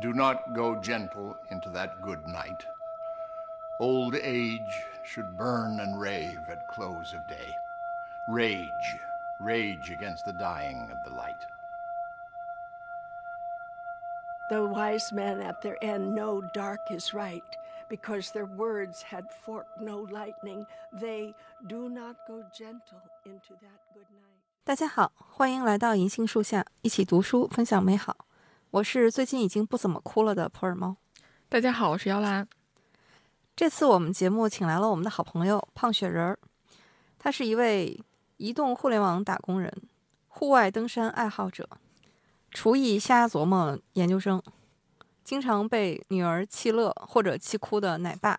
Do not go gentle into that good night. Old age should burn and rave at close of day. Rage, rage against the dying of the light. The wise men at their end know dark is right, because their words had forked no lightning. They do not go gentle into that good night. 大家好，欢迎来到银杏树下，一起读书，分享美好。 我是最近已经不怎么哭了的普洱猫。大家好，我是姚兰。这次我们节目请来了我们的好朋友胖雪人儿，他是一位移动互联网打工人、户外登山爱好者、厨艺瞎琢磨研究生，经常被女儿气乐或者气哭的奶爸。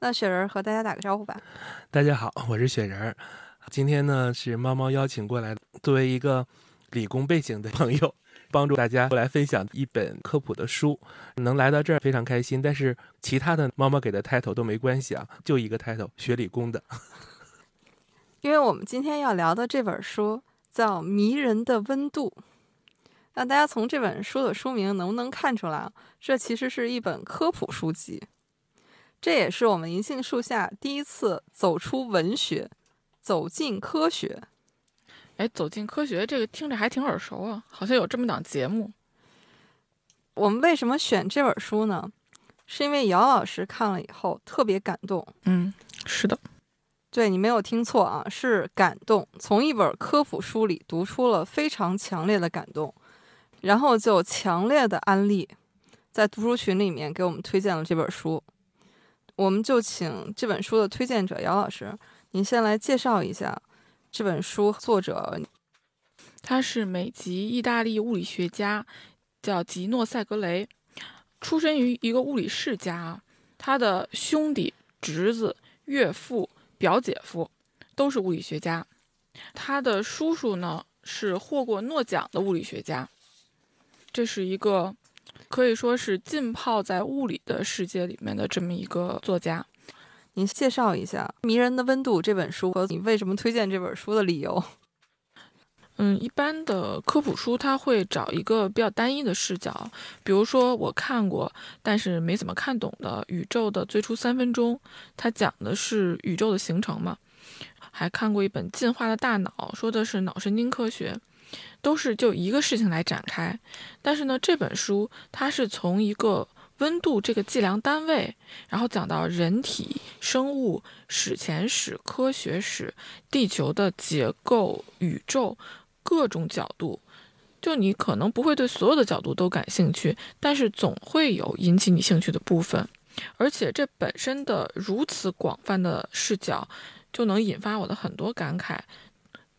那雪人儿和大家打个招呼吧。大家好，我是雪人儿。今天呢是猫猫邀请过来，作为一个理工背景的朋友，帮助大家来分享一本科普的书。能来到这儿非常开心，但是其他的猫猫给的 title 都没关系啊，就一个 title，学理工的。因为我们今天要聊的这本书叫《迷人的温度》，那大家从这本书的书名能不能看出来啊？这其实是一本科普书籍，这也是我们银杏树下第一次走出文学，走进科学。哎，走进科学这个听着还挺耳熟啊，好像有这么档节目。我们为什么选这本书呢？是因为姚老师看了以后特别感动。嗯，是的，对你没有听错啊，是感动。从一本科普书里读出了非常强烈的感动，然后就强烈的安利，在读书群里面给我们推荐了这本书。我们就请这本书的推荐者姚老师，您先来介绍一下这本书作者。他是美籍意大利物理学家，叫吉诺塞格雷，出身于一个物理世家。他的兄弟、侄子、岳父、表姐夫都是物理学家。他的叔叔呢是获过诺奖的物理学家。这是一个可以说是浸泡在物理的世界里面的这么一个作家。您介绍一下《迷人的温度》这本书和你为什么推荐这本书的理由。嗯，一般的科普书它会找一个比较单一的视角，比如说我看过但是没怎么看懂的《宇宙的最初三分钟》，它讲的是宇宙的形成嘛。还看过一本《进化的大脑》，说的是脑神经科学，都是就一个事情来展开。但是呢，这本书它是从一个温度这个计量单位，然后讲到人体、生物史前史、科学史、地球的结构、宇宙。各种角度，就你可能不会对所有的角度都感兴趣，但是总会有引起你兴趣的部分。而且这本身的如此广泛的视角，就能引发我的很多感慨，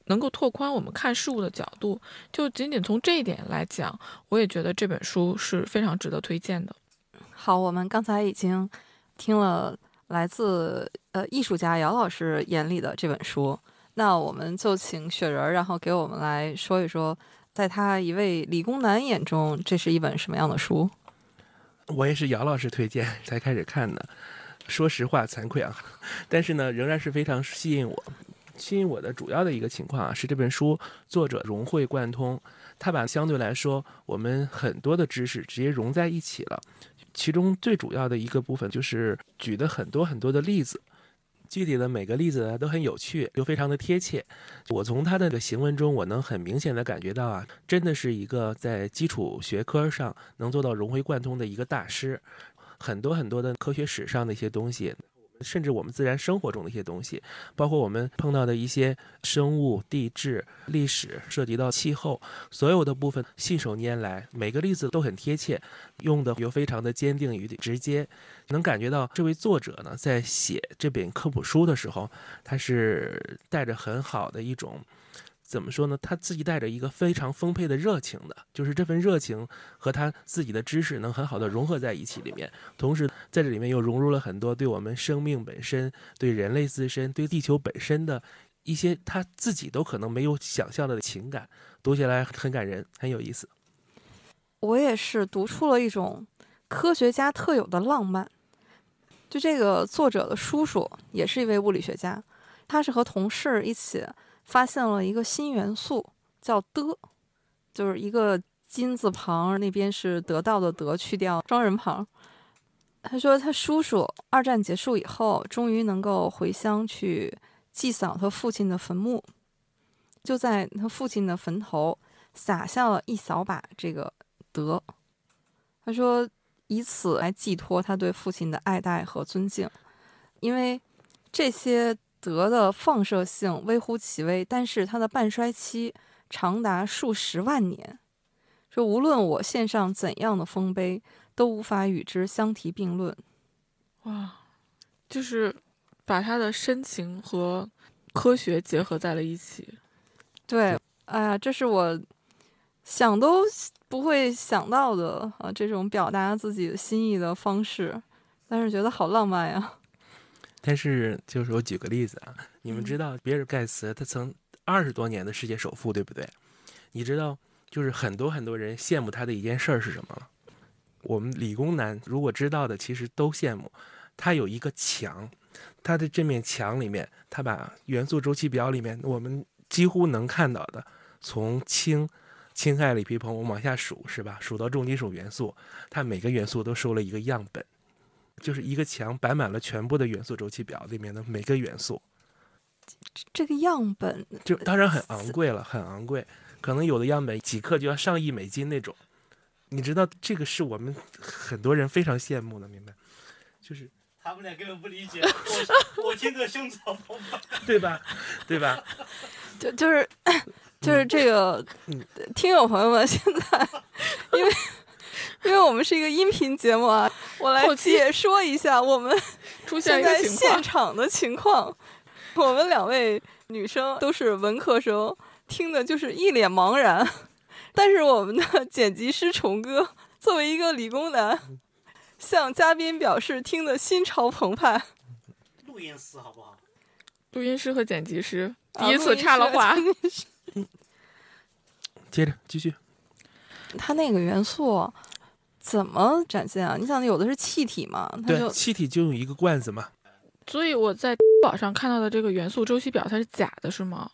能够拓宽我们看事物的角度。就仅仅从这一点来讲，我也觉得这本书是非常值得推荐的。好，我们刚才已经听了来自呃艺术家姚老师眼里的这本书。那我们就请雪人儿，然后给我们来说一说，在他一位理工男眼中，这是一本什么样的书？我也是姚老师推荐才开始看的，说实话惭愧啊，但是呢，仍然是非常吸引我。吸引我的主要的一个情况啊，是这本书作者融会贯通，他把相对来说我们很多的知识直接融在一起了。其中最主要的一个部分就是举的很多很多的例子。具体的每个例子呢都很有趣，又非常的贴切。我从他的个行文中，我能很明显的感觉到啊，真的是一个在基础学科上能做到融会贯通的一个大师。很多很多的科学史上的一些东西。甚至我们自然生活中的一些东西，包括我们碰到的一些生物、地质、历史，涉及到气候，所有的部分信手拈来，每个例子都很贴切，用的又非常的坚定与直接，能感觉到这位作者呢，在写这本科普书的时候，他是带着很好的一种。怎么说呢？他自己带着一个非常丰沛的热情的，就是这份热情和他自己的知识能很好的融合在一起里面，同时在这里面又融入了很多对我们生命本身、对人类自身、对地球本身的一些他自己都可能没有想象的情感，读起来很感人，很有意思。我也是读出了一种科学家特有的浪漫。就这个作者的叔叔也是一位物理学家，他是和同事一起。发现了一个新元素，叫的，就是一个金字旁，那边是得到的得，去掉双人旁。他说他叔叔二战结束以后，终于能够回乡去祭扫他父亲的坟墓，就在他父亲的坟头撒下了一小把这个德。他说以此来寄托他对父亲的爱戴和尊敬，因为这些德的放射性微乎其微，但是它的半衰期长达数十万年。说无论我献上怎样的丰碑。都无法与之相提并论，哇，就是把他的深情和科学结合在了一起。对，哎呀，这是我想都不会想到的啊！这种表达自己的心意的方式，但是觉得好浪漫呀。但是，就是我举个例子啊，你们知道比尔盖茨他曾二十多年的世界首富，对不对？你知道，就是很多很多人羡慕他的一件事儿是什么吗？我们理工男如果知道的，其实都羡慕。他有一个墙，他的这面墙里面，他把元素周期表里面我们几乎能看到的，从氢、氢氦锂铍硼，我们往下数，是吧？数到重金属元素，他每个元素都收了一个样本，就是一个墙摆满了全部的元素周期表里面的每个元素。这个样本就当然很昂贵了，很昂贵，可能有的样本几克就要上亿美金那种。你知道这个是我们很多人非常羡慕的，明白？就是他们俩根本不理解，我我听个胸潮澎湃，对吧？对吧？就就是 就是这个听友朋友们，现在 因为因为我们是一个音频节目啊，我来解说一下我们 出现在现场的情况。我们两位女生都是文科生，听的就是一脸茫然。但是我们的剪辑师虫哥作为一个理工男，向嘉宾表示听得心潮澎湃。录音师好不好？录音师和剪辑师第一次插了话。接着继续。它那个元素怎么展现啊？你想，有的是气体嘛？对，气体就用一个罐子嘛。所以我在 宝上看到的这个元素周期表，它是假的，是吗？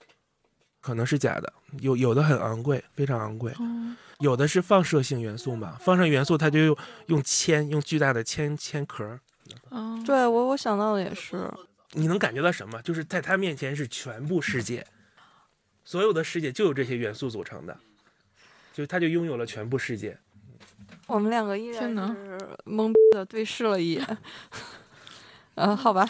可能是假的，有有的很昂贵，非常昂贵，有的是放射性元素嘛，放射元素它就用用铅，用巨大的铅铅壳。嗯，对我我想到的也是。你能感觉到什么？就是在他面前是全部世界，所有的世界就有这些元素组成的，就他就拥有了全部世界。我们两个依然是懵逼的对视了一眼。嗯，好吧，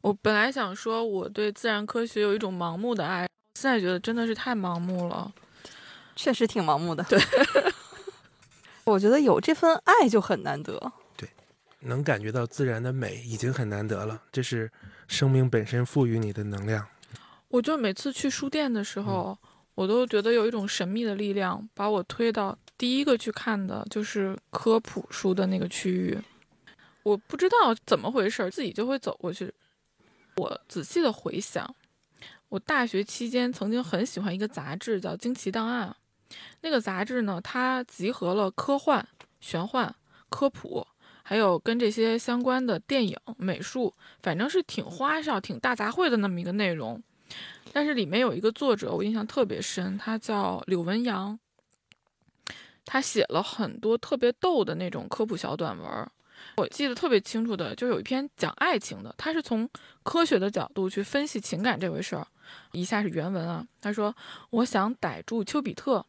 我本来想说我对自然科学有一种盲目的爱。现在觉得真的是太盲目了，确实挺盲目的。对，我觉得有这份爱就很难得。对，能感觉到自然的美已经很难得了，这是生命本身赋予你的能量。我就每次去书店的时候，我都觉得有一种神秘的力量把我推到第一个去看的就是科普书的那个区域。我不知道怎么回事，自己就会走过去。我仔细的回想。我大学期间曾经很喜欢一个杂志，叫《惊奇档案》。那个杂志呢，它集合了科幻、玄幻、科普，还有跟这些相关的电影、美术，反正是挺花哨、挺大杂烩的那么一个内容。但是里面有一个作者，我印象特别深，他叫柳文阳。他写了很多特别逗的那种科普小短文。我记得特别清楚的，就有一篇讲爱情的，他是从科学的角度去分析情感这回事儿。以下是原文啊，他说：“我想逮住丘比特，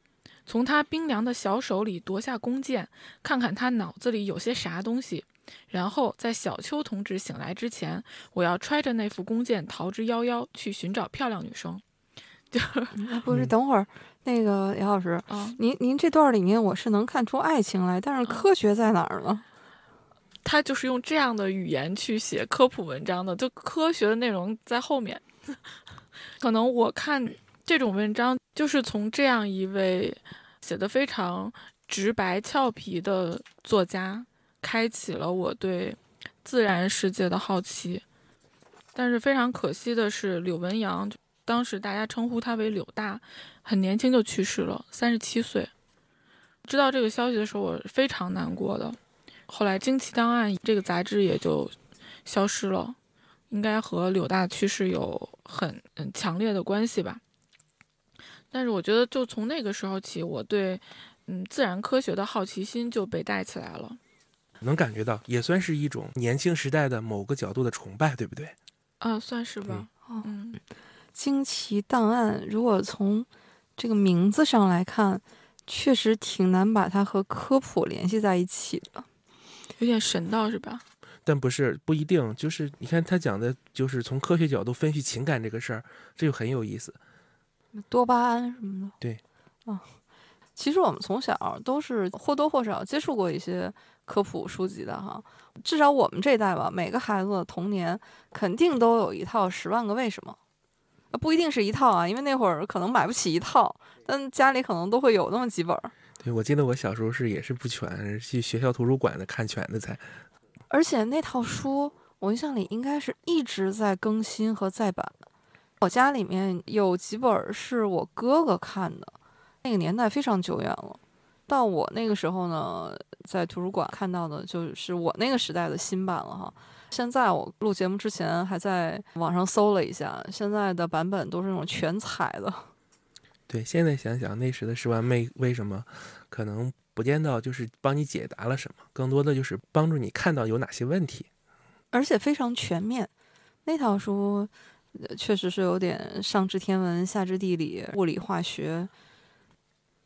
从他冰凉的小手里夺下弓箭，看看他脑子里有些啥东西，然后在小丘同志醒来之前，我要揣着那副弓箭逃之夭夭，去寻找漂亮女生。”就不是等会儿那个杨老师啊，您您这段里面我是能看出爱情来，但是科学在哪儿呢？他就是用这样的语言去写科普文章的，就科学的内容在后面。可能我看这种文章，就是从这样一位写的非常直白俏皮的作家，开启了我对自然世界的好奇。但是非常可惜的是，柳文阳当时大家称呼他为柳大，很年轻就去世了，三十七岁。知道这个消息的时候，我非常难过的。后来《惊奇档案》这个杂志也就消失了。应该和柳大去世有很很强烈的关系吧。但是我觉得，就从那个时候起，我对嗯，自然科学的好奇心就被带起来了。能感觉到，也算是一种年轻时代的某个角度的崇拜，对不对？啊，算是吧。哦，嗯，惊奇档案，如果从这个名字上来看，确实挺难把它和科普联系在一起的。有点神道是吧？但不是不一定，就是你看他讲的，就是从科学角度分析情感这个事儿，这就很有意思。多巴胺什么的。对，啊，其实我们从小都是或多或少接触过一些科普书籍的哈，至少我们这一代吧，每个孩子的童年肯定都有一套《十万个为什么》，呃不一定是一套啊，因为那会儿可能买不起一套，但家里可能都会有那么几本儿。对，我记得我小时候是也是不全，去学校图书馆的看全的才。而且那套书，我印象里应该是一直在更新和再版。我家里面有几本是我哥哥看的，那个年代非常久远了。到我那个时候呢，在图书馆看到的就是我那个时代的新版了哈。现在我录节目之前还在网上搜了一下，现在的版本都是那种全彩的。对，现在想想那时的十万妹为什么，可能不见到就是帮你解答了什么，更多的就是帮助你看到有哪些问题。而且非常全面。那套书呃确实是有点上知天文，下知地理、物理、化学。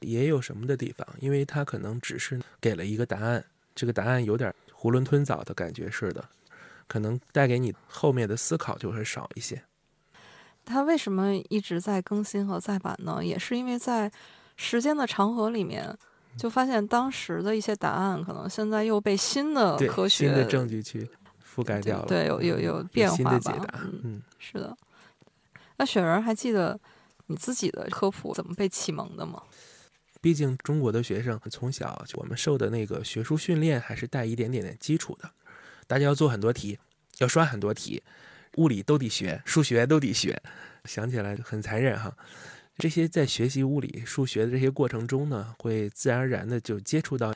也有什么的地方，因为它可能只是给了一个答案，这个答案有点囫囵吞枣的感觉似的，可能带给你后面的思考就会少一些。它为什么一直在更新和再版呢？也是因为在时间的长河里面，就发现当时的一些答案，可能现在又被新的，科学新的证据去覆盖掉了。对，有有有变化吧？的解答，嗯，嗯，是的。那雪人还记得你自己的科普怎么被启蒙的吗？毕竟中国的学生从小我们受的那个学术训练还是带一点点的基础的，大家要做很多题，要刷很多题，物理都得学，数学都得学。想起来很残忍哈。这些在学习物理、数学的这些过程中呢，会自然而然的就接触到，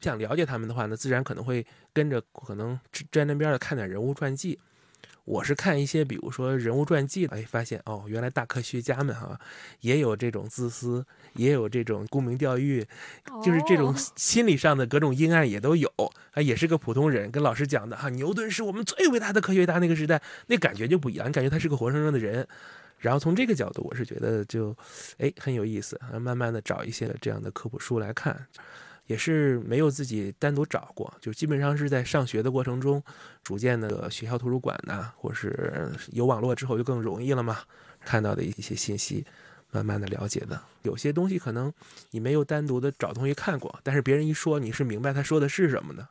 想了解他们的话呢，自然可能会跟着可能沾沾边的看点人物传记。我是看一些，比如说人物传记，哎，发现哦，原来大科学家们哈、也有这种自私，也有这种沽名钓誉，就是这种哦心理上的各种阴暗也都有。啊，也是个普通人，跟老师讲的哈，牛顿是我们最伟大的科学家，那个时代那感觉就不一样，你感觉他是个活生生的人。然后从这个角度，我是觉得就，哎，很有意思，啊慢慢的找一些这样的科普书来看，也是没有自己单独找过，就基本上是在上学的过程中，逐渐的学校图书馆呐、或是有网络之后就更容易了嘛，看到的一些信息，慢慢的了解的。有些东西可能你没有单独的找东西看过，但是别人一说，你是明白他说的是什么的，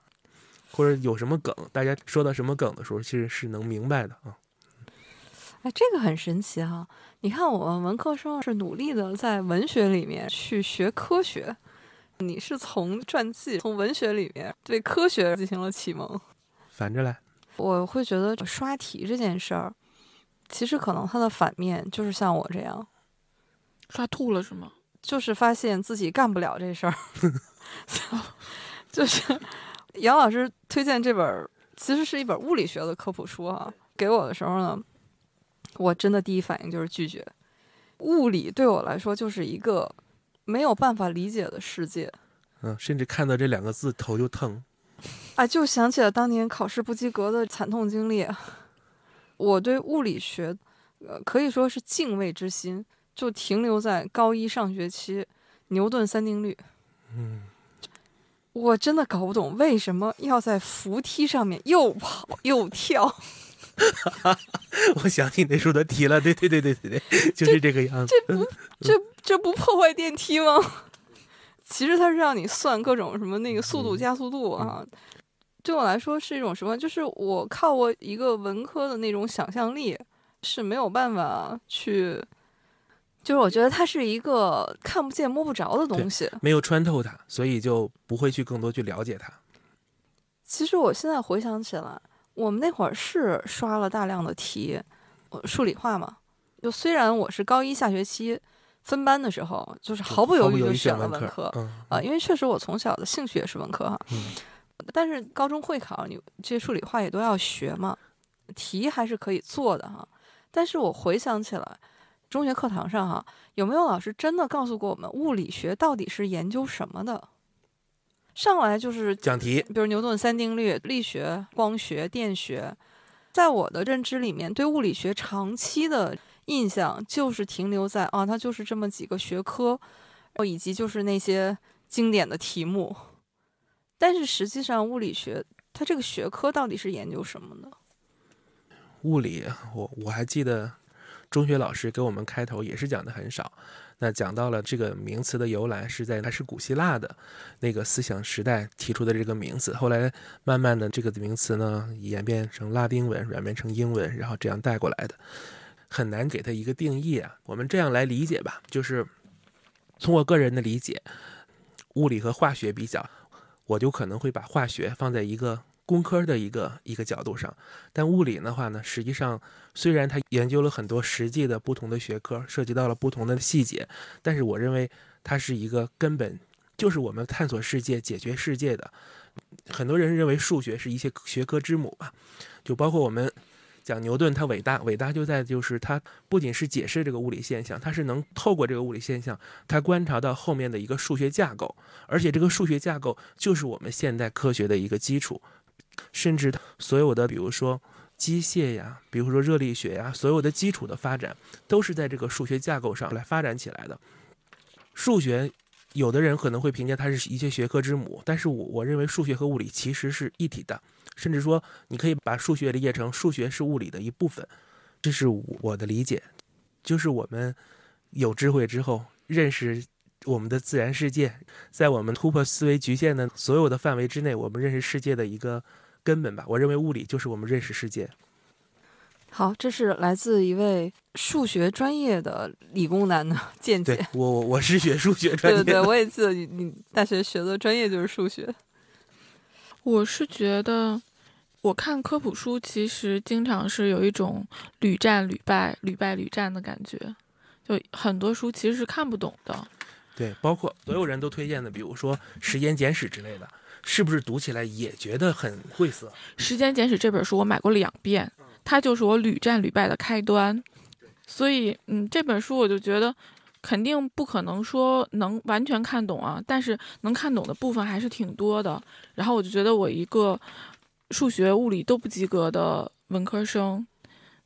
或者有什么梗，大家说到什么梗的时候，其实是能明白的啊。哎，这个很神奇哈！你看，我们文科生是努力的在文学里面去学科学，你是从传记、从文学里面对科学进行了启蒙。反着来，我会觉得刷题这件事儿，其实可能它的反面就是像我这样，刷吐了是吗？就是发现自己干不了这事儿。就是杨老师推荐这本，其实是一本物理学的科普书啊、给我的时候呢，我真的第一反应就是拒绝。物理对我来说就是一个没有办法理解的世界。嗯，甚至看到这两个字头就疼。啊，就想起了当年考试不及格的惨痛经历。我对物理学，呃，可以说是敬畏之心，就停留在高一上学期牛顿三定律。嗯，我真的搞不懂为什么要在扶梯上面又跑又跳。我想起那时候的题了，对对对对对对，就是这个样子。这不这这不破坏电梯吗？其实它是让你算各种什么那个速度、嗯加速度啊。对我来说是一种什么？就是我靠我一个文科的那种想象力是没有办法去，就是我觉得它是一个看不见摸不着的东西。没有穿透它，所以就不会去更多去了解它。其实我现在回想起来，我们那会儿是刷了大量的题，呃数理化嘛。就虽然我是高一下学期分班的时候，就是毫不犹豫就选了文科嗯啊、因为确实我从小的兴趣也是文科哈。嗯但是高中会考，你这些数理化也都要学嘛，题还是可以做的哈。但是我回想起来，中学课堂上哈，有没有老师真的告诉过我们物理学到底是研究什么的？上来就是讲题，比如牛顿三定律、力学、光学、电学，在我的认知里面，对物理学长期的印象就是停留在啊，它就是这么几个学科，以及就是那些经典的题目。但是实际上，物理学它这个学科到底是研究什么呢？物理，我我还记得中学老师给我们开头也是讲的很少。那讲到了这个名词的由来，是在还是古希腊的那个思想时代提出的这个名字。后来慢慢的这个名词呢演变成拉丁文，软变成英文，然后这样带过来的，很难给它一个定义啊。我们这样来理解吧，就是从我个人的理解，物理和化学比较，我就可能会把化学放在一个。工科的一个一个角度上，但物理的话呢，实际上虽然它研究了很多实际的不同的学科，涉及到了不同的细节，但是我认为它是一个根本，就是我们探索世界、解决世界的。很多人认为数学是一切学科之母吧，就包括我们。讲牛顿他伟大，伟大就在就是他不仅是解释这个物理现象，他是能透过这个物理现象，他观察到后面的一个数学架构，而且这个数学架构就是我们现代科学的一个基础，甚至所有的比如说机械呀，比如说热力学呀，所有的基础的发展都是在这个数学架构上来发展起来的。数学，有的人可能会评价它是一切学科之母，但是我我认为数学和物理其实是一体的。甚至说，你可以把数学理解成数学是物理的一部分，这是我的理解。就是我们有智慧之后，认识我们的自然世界，在我们突破思维局限的所有的范围之内，我们认识世界的一个根本吧。我认为物理就是我们认识世界。好，这是来自一位数学专业的理工男的 见解。对我，我是学数学 专业。对对，我也记得你，你大学学的专业就是数学。我是觉得，我看科普书其实经常是有一种屡战屡败、屡败屡战的感觉，就很多书其实是看不懂的。对，包括所有人都推荐的，比如说《时间简史》之类的，是不是读起来也觉得很晦涩？《时间简史》这本书我买过两遍，它就是我屡战屡败的开端。所以，嗯，这本书我就觉得。肯定不可能说能完全看懂啊，但是能看懂的部分还是挺多的。然后我就觉得我一个数学、物理都不及格的文科生，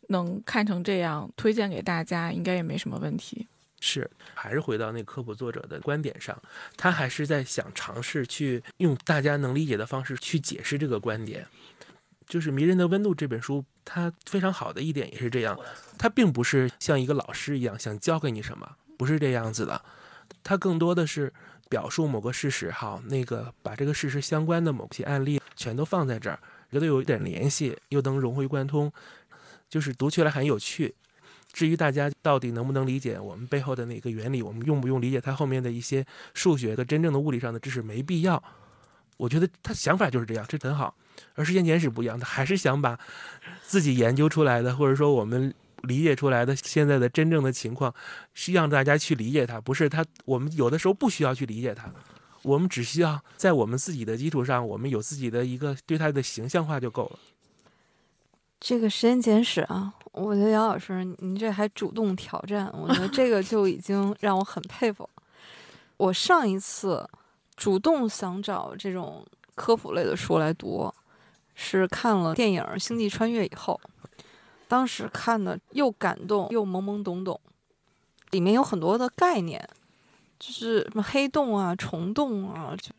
能看成这样，推荐给大家应该也没什么问题。是，还是回到那科普作者的观点上，他还是在想尝试去用大家能理解的方式去解释这个观点。就是《迷人的温度》这本书，它非常好的一点也是这样，它并不是像一个老师一样想教给你什么。不是这样子的，它更多的是表述某个事实，好，那个把这个事实相关的某些案例全都放在这儿，觉得有一点联系，又能融会贯通，就是读起来很有趣。至于大家到底能不能理解我们背后的那个原理，我们用不用理解它后面的一些数学的真正的物理上的知识，没必要。我觉得他想法就是这样，这很好。而时间简史不一样，他还是想把自己研究出来的，或者说我们。理解出来的现在的真正的情况，是让大家去理解它，不是他。我们有的时候不需要去理解它，我们只需要在我们自己的基础上，我们有自己的一个对它的形象化就够了。这个时间简史啊，我觉得姚老师您这还主动挑战，我觉得这个就已经让我很佩服。我上一次主动想找这种科普类的书来读，是看了电影《星际穿越》以后。当时看的又感动又懵懵懂懂，里面有很多的概念，就是什么黑洞啊、虫洞啊，就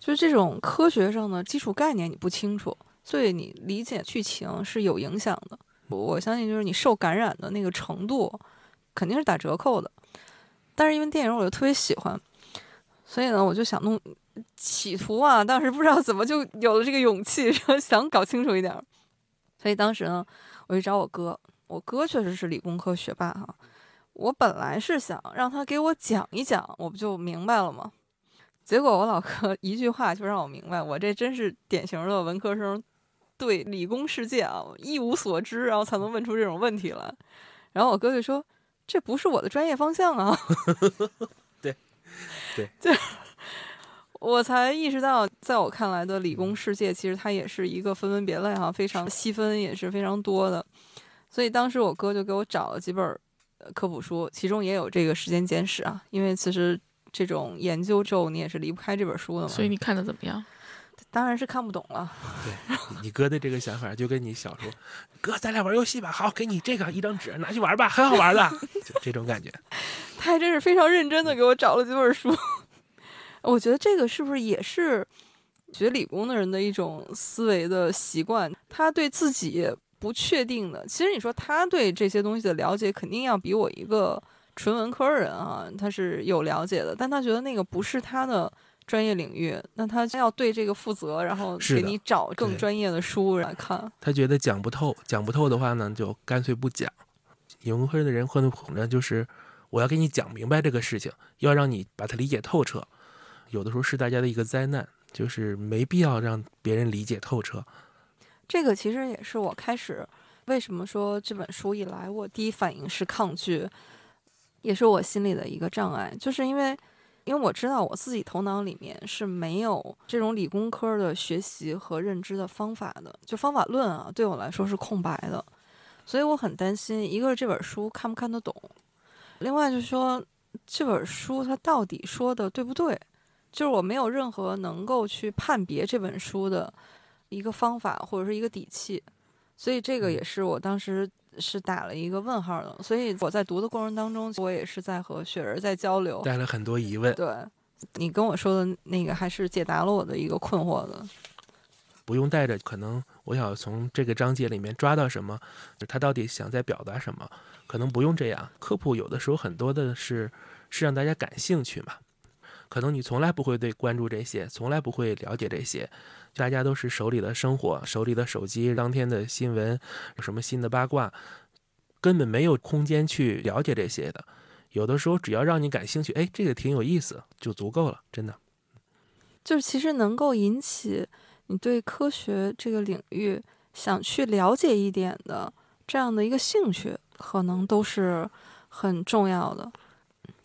就这种科学上的基础概念你不清楚，所以你理解剧情是有影响的。我相信就是你受感染的那个程度肯定是打折扣的。但是因为电影我就特别喜欢，所以呢我就想弄，企图啊，当时不知道怎么就有了这个勇气，想搞清楚一点。所以当时呢。我去找我哥，我哥确实是理工科学霸哈。我本来是想让他给我讲一讲，我不就明白了吗？结果我老哥 一句话就让我明白，我这真是典型的文科生，对理工世界啊一无所知，然后才能问出这种问题来。然后我哥就说：“这不是我的专业方向啊。”对，对，就我才意识到，在我看来的理工世界，其实它也是一个分门别类哈，非常细分也是非常多的。所以当时我哥就给我找了几本科普书，其中也有这个时间简史啊。因为其实这种研究之后你也是离不开这本书的嘛。所以你看的怎么样？当然是看不懂了。对你哥的这个想法，就跟你小时候，哥咱俩玩游戏吧，好，给你这个一张纸，拿去玩吧，很好玩的，就这种感觉。他还真是非常认真的给我找了几本书。我觉得这个是不是也是学理工的人的一种思维的习惯？他对自己不确定的，其实你说他对这些东西的了解，肯定要比我一个纯文科人啊，他是有了解的，但他觉得那个不是他的。专业领域，那他要对这个负责，然后给你找更专业的书来看。他觉得讲不透，讲不透的话呢，就干脆不讲。文科的人混的苦呢，就是我要给你讲明白这个事情，要让你把它理解透彻。有的时候是大家的一个灾难，就是没必要让别人理解透彻。这个其实也是我开始为什么说这本书以来，我第一反应是抗拒，也是我心里的一个障碍，就是因为。因为我知道我自己头脑里面是没有这种理工科的学习和认知的方法的，就方法论啊，对我来说是空白的，所以我很担心，一个是这本书看不看得懂，另外就是说这本书它到底说的对不对，就是我没有任何能够去判别这本书的一个方法或者是一个底气，所以这个也是我当时。是打了一个问号的，所以我在读的过程当中，我也是在和雪人在交流，带了很多疑问。对，你跟我说的那个还是解答了我的一个困惑的。不用带着，可能我想从这个章节里面抓到什么，他到底想在表达什么，可能不用这样。科普有的时候很多的是是让大家感兴趣嘛，可能你从来不会对关注这些，从来不会了解这些。大家都是手里的生活，手里的手机，当天的新闻，有什么新的八卦，根本没有空间去了解这些的。有的时候，只要让你感兴趣，哎，这个挺有意思，就足够了，真的。就是其实能够引起你对科学这个领域想去了解一点的这样的一个兴趣，可能都是很重要的。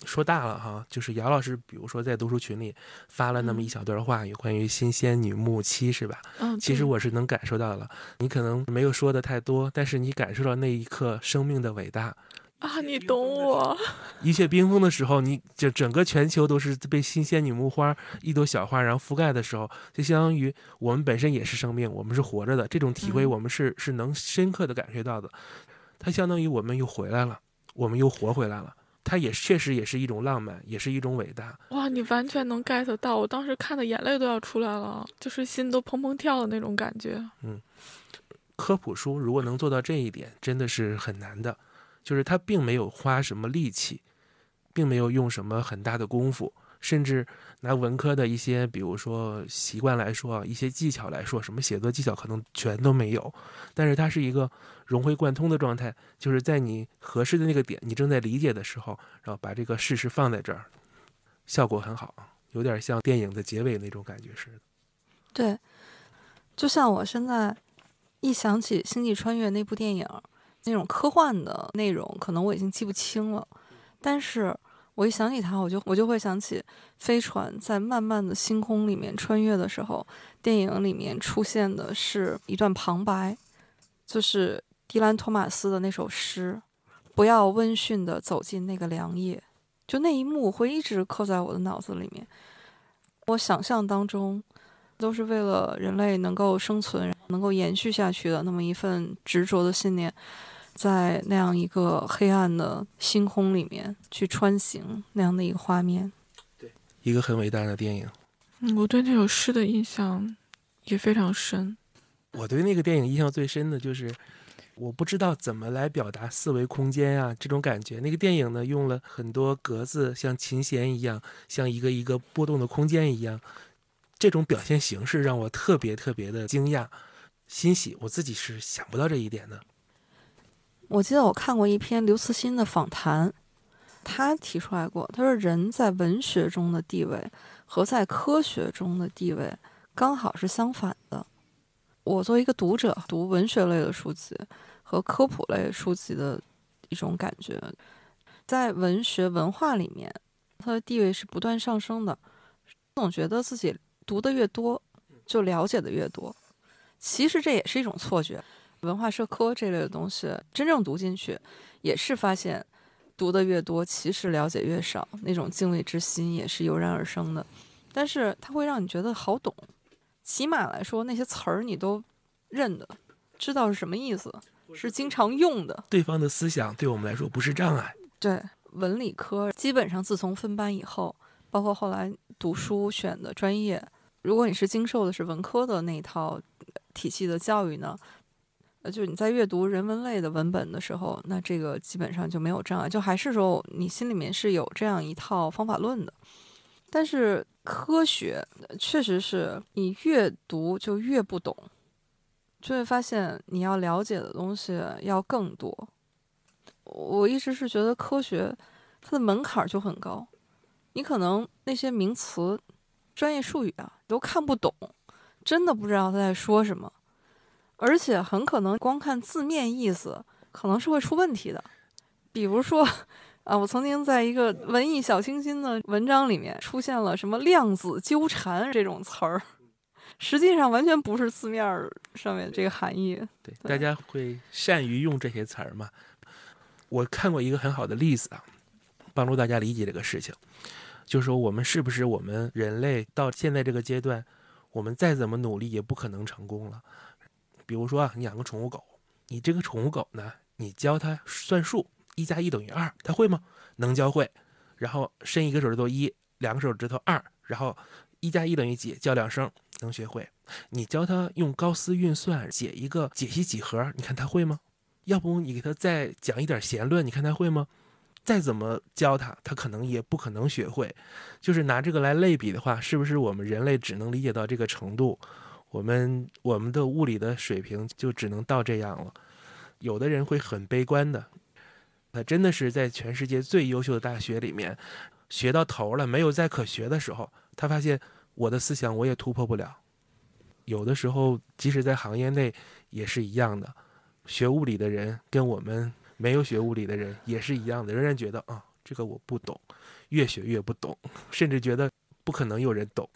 说大了哈，就是姚老师，比如说在读书群里发了那么一小段话，有关于新仙女木七，是吧？嗯，其实我是能感受到了，你可能没有说的太多，但是你感受到那一刻生命的伟大啊！你懂我。一切冰封的时候，你就整个全球都是被新仙女木花一朵小花然后覆盖的时候，就相当于我们本身也是生命，我们是活着的，这种体会我们是是能深刻的感觉到的。它相当于我们又回来了，我们又活回来了。它也确实也是一种浪漫，也是一种伟大。哇，你完全能 get 到，我当时看的眼泪都要出来了，就是心都砰砰跳的那种感觉。嗯，科普书如果能做到这一点，真的是很难的。就是它并没有花什么力气，并没有用什么很大的功夫。甚至拿文科的一些，比如说习惯来说，一些技巧来说，什么写作技巧可能全都没有，但是它是一个融会贯通的状态，就是在你合适的那个点，你正在理解的时候，然后把这个事实放在这儿，效果很好，有点像电影的结尾那种感觉似的。对，就像我现在一想起《星际穿越》那部电影，那种科幻的内容，可能我已经记不清了，但是。我一想起他，我就我就会想起飞船在漫漫的星空里面穿越的时候，电影里面出现的是一段旁白，就是迪兰·托马斯的那首诗：“不要温驯地走进那个凉夜。”就那一幕会一直刻在我的脑子里面。我想象当中，都是为了人类能够生存、能够延续下去的那么一份执着的信念。在那样一个黑暗的星空里面去穿行，那样的一个画面，对，一个很伟大的电影。嗯，我对那首诗的印象也非常深。我对那个电影印象最深的就是，我不知道怎么来表达四维空间啊这种感觉。那个电影呢，用了很多格子，像琴弦一样，像一个一个波动的空间一样，这种表现形式让我特别特别的惊讶、欣喜。我自己是想不到这一点的。我记得我看过一篇刘慈欣的访谈，他提出来过，他说人在文学中的地位和在科学中的地位刚好是相反的。我作为一个读者，读文学类的书籍和科普类书籍的一种感觉，在文学文化里面，它的地位是不断上升的。总觉得自己读的越多，就了解的越多，其实这也是一种错觉。文化社科这类的东西，真正读进去，也是发现读的越多，其实了解越少，那种敬畏之心也是油然而生的。但是它会让你觉得好懂，起码来说那些词儿你都认得，知道是什么意思，是经常用的。对方的思想对我们来说不是障碍。对，文理科基本上自从分班以后，包括后来读书选的专业，如果你是经受的是文科的那一套体系的教育呢，呃，就是你在阅读人文类的文本的时候，那这个基本上就没有障碍，就还是说你心里面是有这样一套方法论的。但是科学确实是你越读就越不懂，就会发现你要了解的东西要更多。我一直是觉得科学它的门槛就很高，你可能那些名词、专业术语啊都看不懂，真的不知道他在说什么，而且很可能光看字面意思可能是会出问题的，比如说。啊，我曾经在一个文艺小清新的文章里面出现了什么量子纠缠这种词儿，实际上完全不是字面上面这个含义。对，大家会善于用这些词儿嘛？我看过一个很好的例子啊，帮助大家理解这个事情，就是说我们是不是我们人类到现在这个阶段，我们再怎么努力也不可能成功了。比如说啊，你养个宠物狗，你这个宠物狗呢，你教它算数。一加一等于二，它会吗？能教会。然后伸一个手指头一，两个手指头二，然后一加一等于几？叫两声能学会。你教它用高斯运算解一个解析几何，你看它会吗？要不你给它再讲一点弦论，你看它会吗？再怎么教它，它可能也不可能学会。就是拿这个来类比的话，是不是我们人类只能理解到这个程度？我们我们的物理的水平就只能到这样了？有的人会很悲观的。他真的是在全世界最优秀的大学里面学到头了，没有再可学的时候，他发现我的思想我也突破不了。有的时候，即使在行业内也是一样的，学物理的人跟我们没有学物理的人也是一样的，仍然觉得啊，这个我不懂，越学越不懂，甚至觉得不可能有人懂。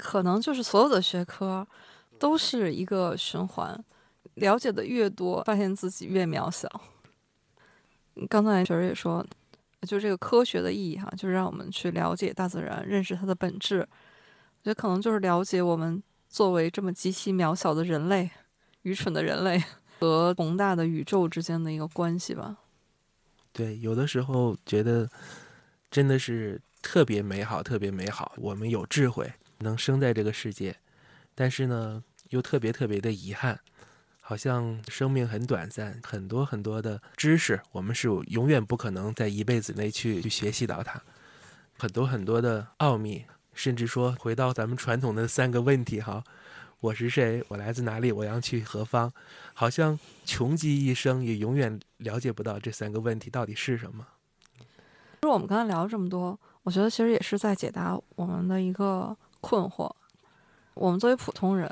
可能就是所有的学科都是一个循环，了解的越多，发现自己越渺小。刚才雪儿也说，就这个科学的意义哈，就是让我们去了解大自然，认识它的本质。我觉得可能就是了解我们作为这么极其渺小的人类、愚蠢的人类和宏大的宇宙之间的一个关系吧。对，有的时候觉得真的是特别美好，特别美好。我们有智慧，能生在这个世界，但是呢，又特别特别的遗憾。好像生命很短暂，很多很多的知识，我们是永远不可能在一辈子内去去学习到它。很多很多的奥秘，甚至说回到咱们传统的三个问题哈：我是谁？我来自哪里？我要去何方？好像穷极一生也永远了解不到这三个问题到底是什么。其实我们刚才聊了这么多，我觉得其实也是在解答我们的一个困惑。我们作为普通人。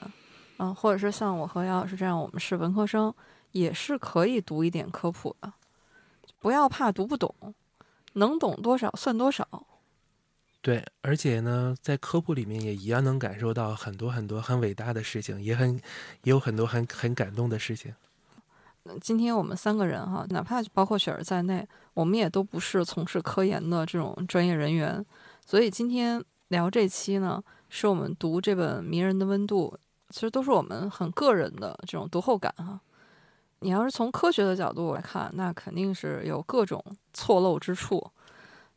嗯，或者是像我和姚老师这样，我们是文科生，也是可以读一点科普的，不要怕读不懂，能懂多少算多少。对，而且呢，在科普里面也一样能感受到很多很多很伟大的事情，也很也有很多很很感动的事情。今天我们三个人哈，哪怕包括雪儿在内，我们也都不是从事科研的这种专业人员，所以今天聊这期呢，是我们读这本《迷人的温度》。其实都是我们很个人的这种读后感哈。你要是从科学的角度来看，那肯定是有各种错漏之处，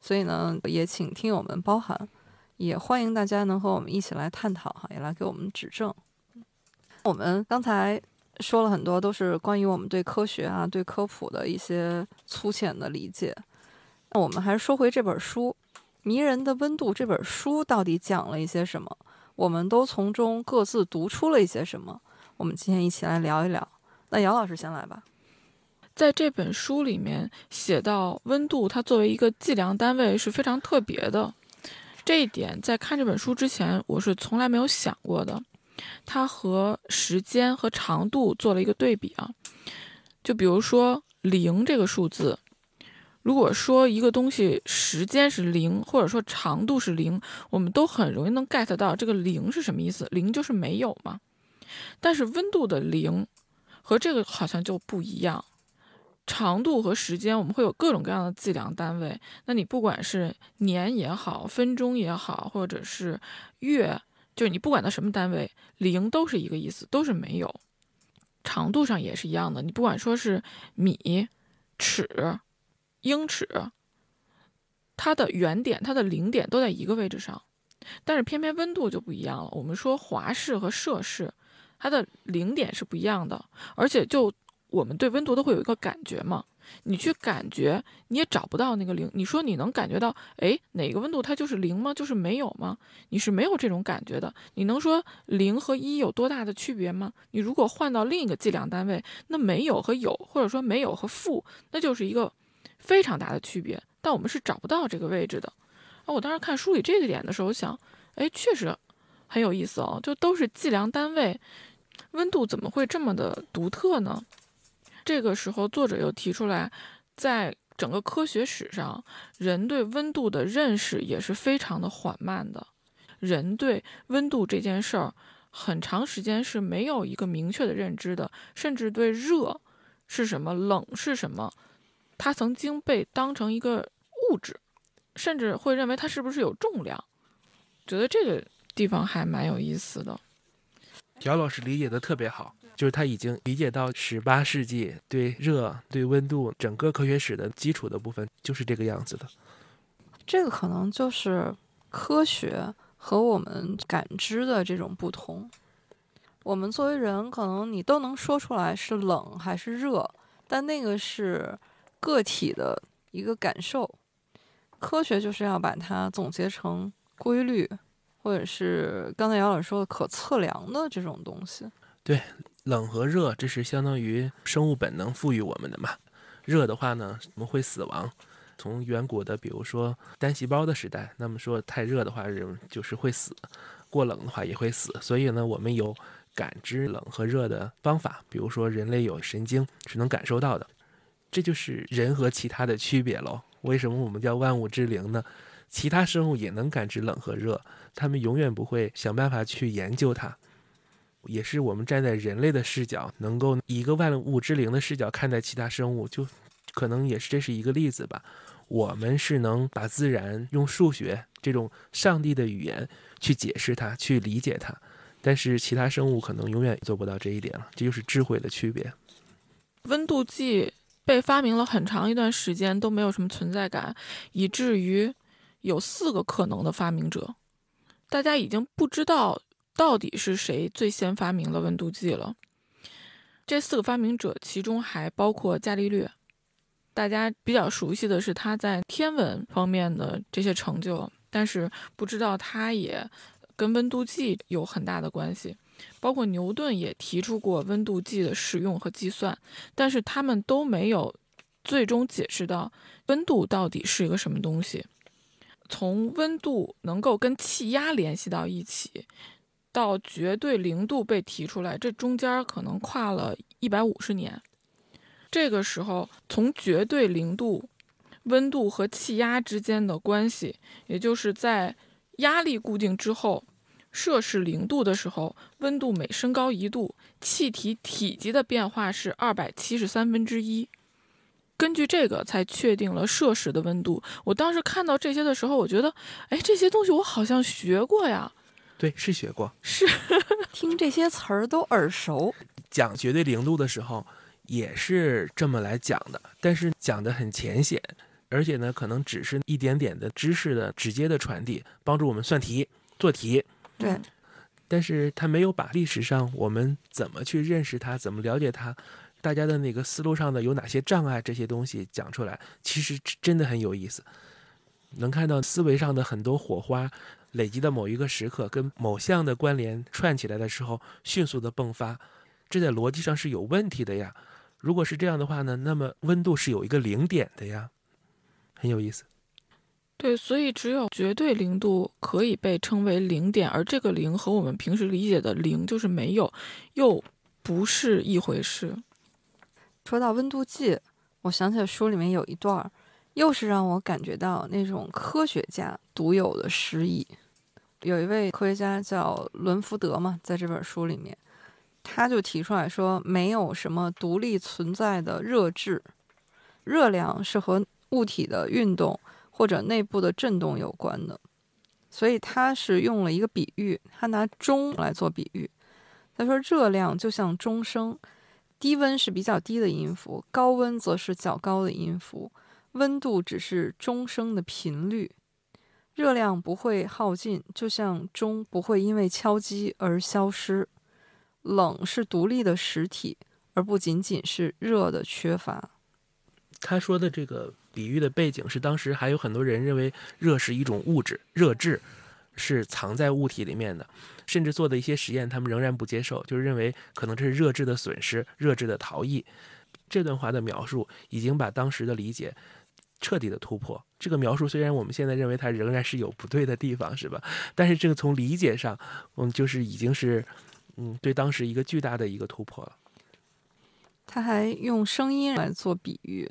所以呢，也请听友们包涵，也欢迎大家能和我们一起来探讨哈，也来给我们指正。我们刚才说了很多，都是关于我们对科学啊、对科普的一些粗浅的理解。那我们还是说回这本书《迷人的温度》这本书到底讲了一些什么？我们都从中各自读出了一些什么？我们今天一起来聊一聊。那姚老师先来吧。在这本书里面写到，温度它作为一个计量单位是非常特别的。这一点在看这本书之前，我是从来没有想过的。它和时间和长度做了一个对比啊。就比如说零这个数字。如果说一个东西时间是零，或者说长度是零，我们都很容易能 get 到这个零是什么意思。零就是没有嘛。但是温度的零和这个好像就不一样。长度和时间，我们会有各种各样的计量单位。那你不管是年也好，分钟也好，或者是月，就你不管它什么单位，零都是一个意思，都是没有。长度上也是一样的，你不管说是米、尺、英尺，它的原点、它的零点都在一个位置上。但是偏偏温度就不一样了。我们说华氏和摄氏，它的零点是不一样的，而且就我们对温度都会有一个感觉嘛。你去感觉，你也找不到那个零。你说你能感觉到，哎，哪个温度它就是零吗？就是没有吗？你是没有这种感觉的。你能说零和一有多大的区别吗？你如果换到另一个计量单位，那没有和有，或者说没有和负，那就是一个非常大的区别。但我们是找不到这个位置的。啊，我当时看书里这个点的时候，想，哎，确实很有意思哦，就都是计量单位，温度怎么会这么的独特呢？这个时候，作者又提出来，在整个科学史上，人对温度的认识也是非常的缓慢的。人对温度这件事儿，很长时间是没有一个明确的认知的，甚至对热是什么、冷是什么，它曾经被当成一个物质，甚至会认为它是不是有重量。觉得这个地方还蛮有意思的。姚老师理解的特别好。就是他已经理解到十八世纪对热、对温度整个科学史的基础的部分就是这个样子的。这个可能就是科学和我们感知的这种不同。我们作为人，可能你都能说出来是冷还是热，但那个是个体的一个感受。科学就是要把它总结成规律，或者是刚才姚老师说的可测量的这种东西。对。冷和热，这是相当于生物本能赋予我们的嘛？热的话呢，我们会死亡。从远古的，比如说单细胞的时代，那么说太热的话，人就是会死；过冷的话也会死。所以呢，我们有感知冷和热的方法，比如说人类有神经是能感受到的。这就是人和其他的区别喽。为什么我们叫万物之灵呢？其他生物也能感知冷和热，他们永远不会想办法去研究它。也是我们站在人类的视角，能够以一个万物之灵的视角看待其他生物，就可能也是这是一个例子吧。我们是能把自然用数学这种上帝的语言去解释它，去理解它，但是其他生物可能永远做不到这一点了。这就是智慧的区别。温度计被发明了很长一段时间都没有什么存在感，以至于有四个可能的发明者，大家已经不知道。到底是谁最先发明了温度计了？这四个发明者其中还包括伽利略。大家比较熟悉的是他在天文方面的这些成就，但是不知道他也跟温度计有很大的关系。包括牛顿也提出过温度计的使用和计算，但是他们都没有最终解释到温度到底是一个什么东西。从温度能够跟气压联系到一起。到绝对零度被提出来，这中间可能跨了一百五十年。这个时候，从绝对零度，温度和气压之间的关系，也就是在压力固定之后，摄氏零度的时候，温度每升高一度，气体体积的变化是二百七十三分之一。根据这个，才确定了摄氏的温度。我当时看到这些的时候，我觉得，哎，这些东西我好像学过呀。对，是学过，是 听这些词儿都耳熟。讲绝对零度的时候，也是这么来讲的，但是讲的很浅显，而且呢，可能只是一点点的知识的直接的传递，帮助我们算题、做题。对，但是他没有把历史上我们怎么去认识它、怎么了解它，大家的那个思路上的有哪些障碍，这些东西讲出来，其实真的很有意思，能看到思维上的很多火花。累积的某一个时刻，跟某项的关联串起来的时候，迅速的迸发，这在逻辑上是有问题的呀。如果是这样的话呢，那么温度是有一个零点的呀，很有意思。对，所以只有绝对零度可以被称为零点，而这个零和我们平时理解的零就是没有，又不是一回事。说到温度计，我想起来书里面有一段儿。又是让我感觉到那种科学家独有的诗意。有一位科学家叫伦福德嘛，在这本书里面，他就提出来说，没有什么独立存在的热质，热量是和物体的运动或者内部的振动有关的，所以他是用了一个比喻，他拿钟来做比喻。他说，热量就像钟声，低温是比较低的音符，高温则是较高的音符，温度只是钟声的频率。热量不会耗尽，就像钟不会因为敲击而消失。冷是独立的实体，而不仅仅是热的缺乏。他说的这个比喻的背景是，当时还有很多人认为热是一种物质，热质是藏在物体里面的，甚至做的一些实验，他们仍然不接受，就是认为可能这是热质的损失，热质的逃逸。这段话的描述已经把当时的理解彻底的突破。这个描述虽然我们现在认为它仍然是有不对的地方，是吧？但是这个从理解上，嗯就是已经是，嗯，对当时一个巨大的一个突破了。他还用声音来做比喻，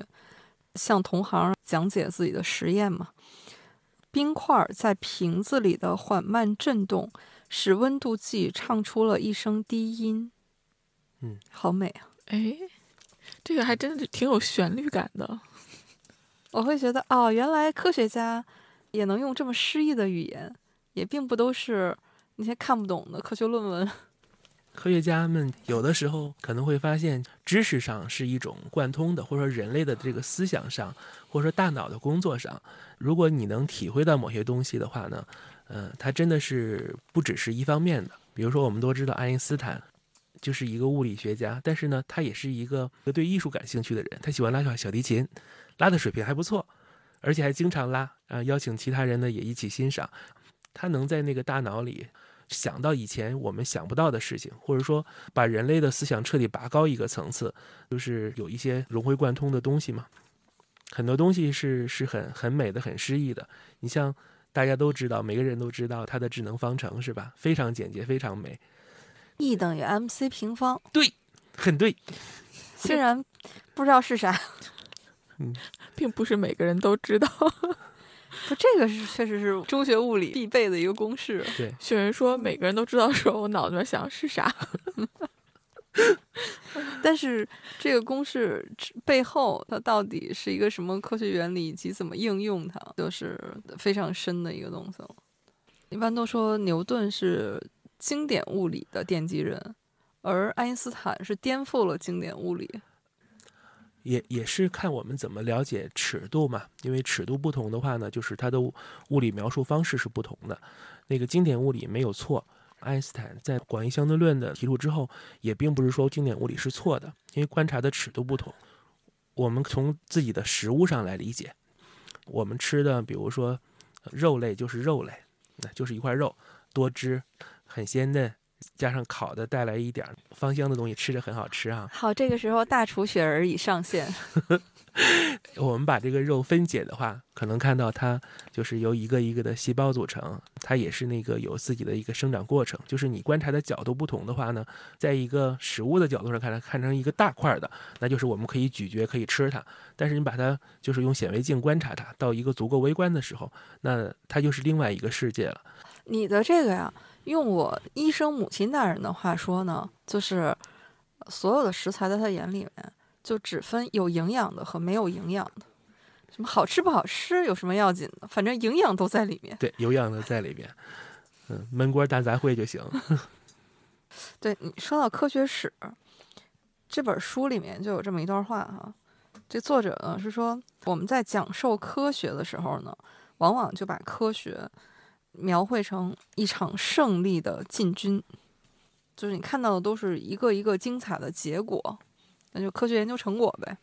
向同行讲解自己的实验嘛。冰块在瓶子里的缓慢震动，使温度计唱出了一声低音。嗯，好美啊！哎，这个还真的挺有旋律感的。我会觉得，哦，原来科学家也能用这么诗意的语言，也并不都是那些看不懂的科学论文。科学家们有的时候可能会发现，知识上是一种贯通的，或者说人类的这个思想上，或者说大脑的工作上，如果你能体会到某些东西的话呢，呃，它真的是不只是一方面的。比如说，我们都知道爱因斯坦就是一个物理学家，但是呢，他也是一个对艺术感兴趣的人，他喜欢拉小小提琴，拉的水平还不错，而且还经常拉啊，邀请其他人呢也一起欣赏。他能在那个大脑里。想到以前我们想不到的事情，或者说把人类的思想彻底拔高一个层次，就是有一些融会贯通的东西嘛。很多东西是是很很美的，很诗意的。你像大家都知道，每个人都知道它的智能方程是吧？非常简洁，非常美。E 等于 mc 平方。对，很对。虽然不知道是啥，嗯，并不是每个人都知道。不，这个是确实是中学物理必备的一个公式。对，雪人说每个人都知道的时候，我脑子里想是啥。但是这个公式背后，它到底是一个什么科学原理以及怎么应用它，就是非常深的一个东西了。一般都说牛顿是经典物理的奠基人，而爱因斯坦是颠覆了经典物理。也也是看我们怎么了解尺度嘛，因为尺度不同的话呢，就是它的物理描述方式是不同的。那个经典物理没有错，爱因斯坦在广义相对论的提出之后，也并不是说经典物理是错的，因为观察的尺度不同。我们从自己的食物上来理解，我们吃的，比如说肉类就是肉类，那就是一块肉，多汁，很鲜嫩。加上烤的，带来一点芳香的东西，吃着很好吃啊。好，这个时候大厨雪儿已上线。我们把这个肉分解的话，可能看到它就是由一个一个的细胞组成，它也是那个有自己的一个生长过程。就是你观察的角度不同的话呢，在一个食物的角度上看，它看成一个大块的，那就是我们可以咀嚼可以吃它。但是你把它就是用显微镜观察它，到一个足够微观的时候，那它就是另外一个世界了。你的这个呀。用我医生母亲大人的话说呢，就是所有的食材在他眼里面就只分有营养的和没有营养的，什么好吃不好吃有什么要紧的？反正营养都在里面。对，有养的在里面。嗯，焖锅大杂烩就行。对你说到科学史，这本书里面就有这么一段话哈，这作者呢是说我们在讲授科学的时候呢，往往就把科学。描绘成一场胜利的进军，就是你看到的都是一个一个精彩的结果，那就科学研究成果呗。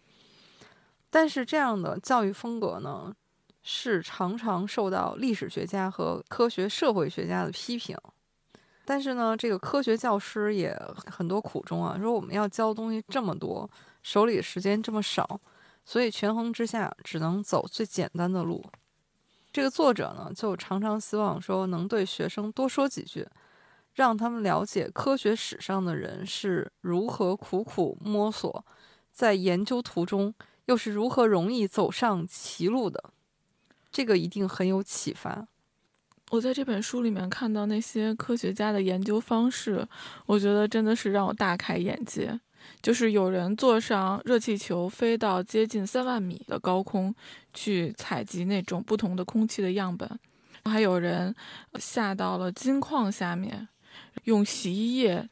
但是这样的教育风格呢，是常常受到历史学家和科学社会学家的批评。但是呢，这个科学教师也很多苦衷啊，说我们要教东西这么多，手里的时间这么少，所以权衡之下，只能走最简单的路。这个作者呢，就常常希望说能对学生多说几句，让他们了解科学史上的人是如何苦苦摸索，在研究途中又是如何容易走上歧路的。这个一定很有启发。我在这本书里面看到那些科学家的研究方式，我觉得真的是让我大开眼界。就是有人坐上热气球飞到接近三万米的高空去采集那种不同的空气的样本，还有人下到了金矿下面，用洗衣液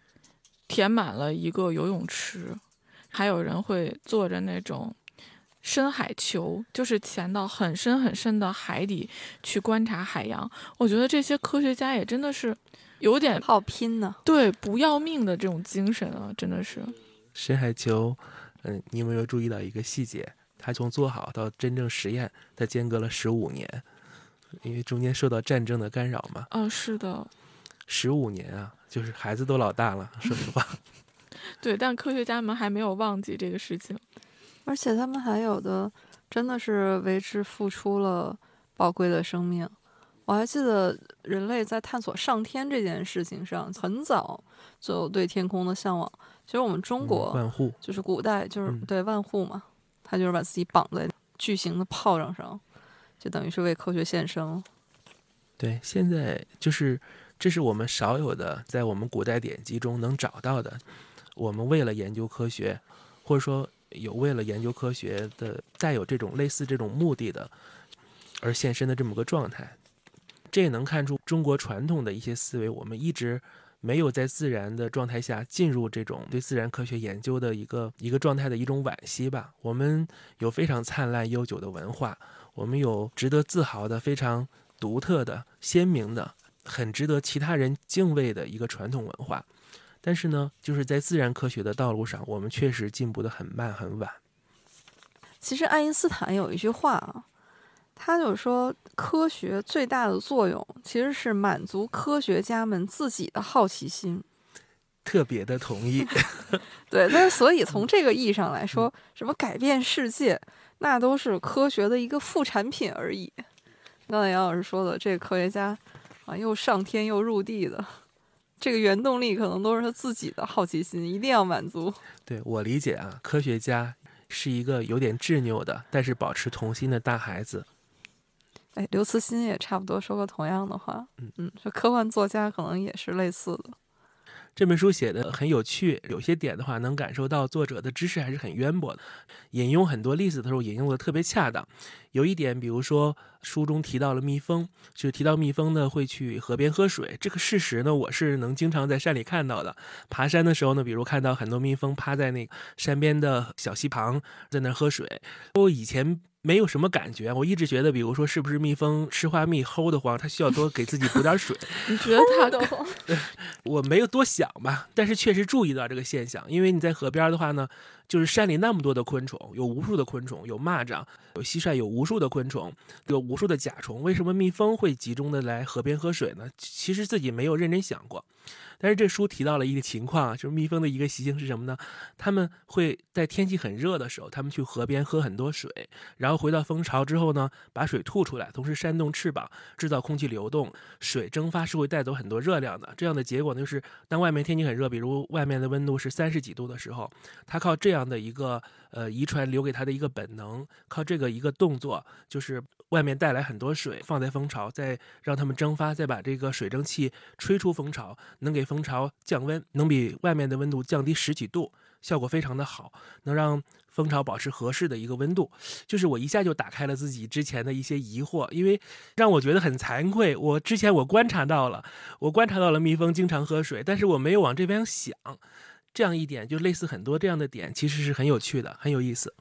填满了一个游泳池，还有人会坐着那种深海球，就是潜到很深很深的海底去观察海洋。我觉得这些科学家也真的是有点好拼呢。对不要命的这种精神啊，真的是。深海球，嗯，你有没有注意到一个细节？它从做好到真正实验，它间隔了十五年，因为中间受到战争的干扰嘛。啊，是的，十五年啊，就是孩子都老大了，说实话。对，但科学家们还没有忘记这个事情。而且他们还有的真的是为之付出了宝贵的生命。我还记得人类在探索上天这件事情上，很早就对天空的向往。其实我们中国万户就是古代就是嗯对万户嘛，他就是把自己绑在巨型的炮仗上，就等于是为科学献身。对，现在就是这是我们少有的在我们古代典籍中能找到的，我们为了研究科学，或者说有为了研究科学的带有这种类似这种目的的而献身的这么个状态。这也能看出中国传统的一些思维，我们一直没有在自然的状态下进入这种对自然科学研究的一个一个状态的一种惋惜吧。我们有非常灿烂悠久的文化，我们有值得自豪的非常独特的、鲜明的、很值得其他人敬畏的一个传统文化。但是呢，就是在自然科学的道路上，我们确实进步的很慢很晚。其实爱因斯坦有一句话啊，他就说科学最大的作用其实是满足科学家们自己的好奇心。特别的同意，对，但是所以从这个意义上来说，什么改变世界，那都是科学的一个副产品而已。刚才杨老师说的，这个科学家啊，又上天又入地的，这个原动力可能都是他自己的好奇心，一定要满足。对我理解啊，科学家是一个有点执拗的，但是保持童心的大孩子。哎，刘慈欣也差不多说过同样的话。嗯嗯，说科幻作家可能也是类似的。这本书写的很有趣，有些点的话能感受到作者的知识还是很渊博的。引用很多例子的时候，引用的特别恰当。有一点，比如说书中提到了蜜蜂，就提到蜜蜂呢会去河边喝水，这个事实呢我是能经常在山里看到的。爬山的时候呢，比如看到很多蜜蜂趴在那个山边的小溪旁，在那儿喝水。我以前。没有什么感觉，我一直觉得，比如说，是不是蜜蜂吃花蜜齁得慌，它需要多给自己补点水。你觉得它的慌 我没有多想吧，但是确实注意到这个现象，因为你在河边的话呢，就是山里那么多的昆虫，有无数的昆虫，有蚂蚱，有蟋蟀，有无数的昆虫，有无数的甲虫。为什么蜜蜂会集中的来河边喝水呢？其实自己没有认真想过。但是这书提到了一个情况啊，就是蜜蜂的一个习性是什么呢？它们会在天气很热的时候，它们去河边喝很多水，然后回到蜂巢之后呢，把水吐出来，同时扇动翅膀，制造空气流动。水蒸发是会带走很多热量的，这样的结果呢，就是当外面天气很热，比如外面的温度是三十几度的时候，它靠这样的一个呃遗传留给它的一个本能，靠这个一个动作，就是外面带来很多水放在蜂巢，再让它们蒸发，再把这个水蒸气吹出蜂巢，能给蜂巢降温，能比外面的温度降低十几度，效果非常的好，能让蜂巢保持合适的一个温度。就是我一下就打开了自己之前的一些疑惑，因为让我觉得很惭愧。我之前我观察到了，我观察到了蜜蜂经常喝水，但是我没有往这边想。这样一点就类似很多这样的点，其实是很有趣的，很有意思。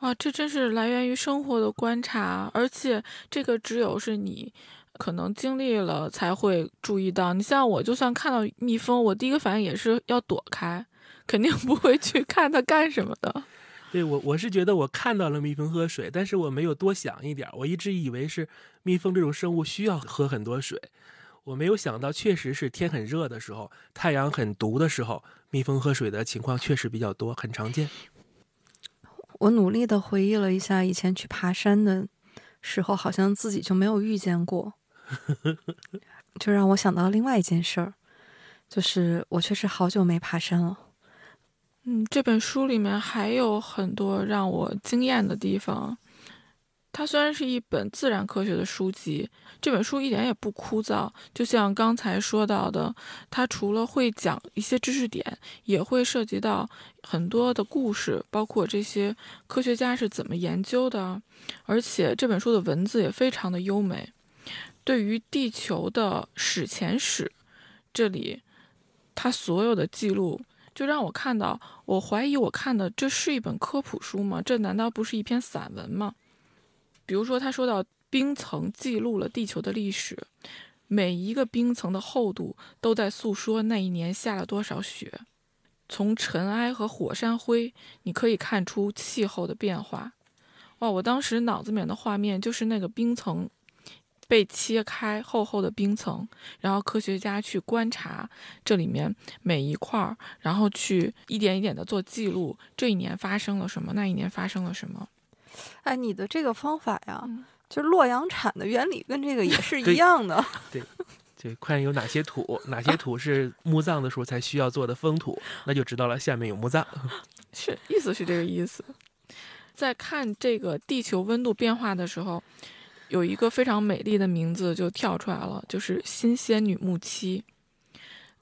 哇，这真是来源于生活的观察，而且这个只有是你可能经历了才会注意到。你像我，就算看到蜜蜂，我第一个反应也是要躲开，肯定不会去看它干什么的。对我，我是觉得我看到了蜜蜂喝水，但是我没有多想一点，我一直以为是蜜蜂这种生物需要喝很多水，我没有想到确实是天很热的时候，太阳很毒的时候，蜜蜂喝水的情况确实比较多，很常见。我努力的回忆了一下以前去爬山的时候，好像自己就没有遇见过，就让我想到另外一件事儿，就是我确实好久没爬山了。嗯，这本书里面还有很多让我惊艳的地方。它虽然是一本自然科学的书籍，这本书一点也不枯燥。就像刚才说到的，它除了会讲一些知识点，也会涉及到很多的故事，包括这些科学家是怎么研究的。而且这本书的文字也非常的优美。对于地球的史前史，这里它所有的记录，就让我看到，我怀疑我看的这是一本科普书吗？这难道不是一篇散文吗？比如说，他说到冰层记录了地球的历史，每一个冰层的厚度都在诉说那一年下了多少雪。从尘埃和火山灰，你可以看出气候的变化。哇！我当时脑子里面的画面就是那个冰层被切开，厚厚的冰层，然后科学家去观察这里面每一块儿，然后去一点一点的做记录，这一年发生了什么，那一年发生了什么。哎，你的这个方法呀，嗯就洛阳铲的原理跟这个也是一样的。对对，看有哪些土，哪些土是墓葬的时候才需要做的封土，那就知道了下面有墓葬。是，意思是这个意思。在看这个地球温度变化的时候，有一个非常美丽的名字就跳出来了，就是新仙女木期。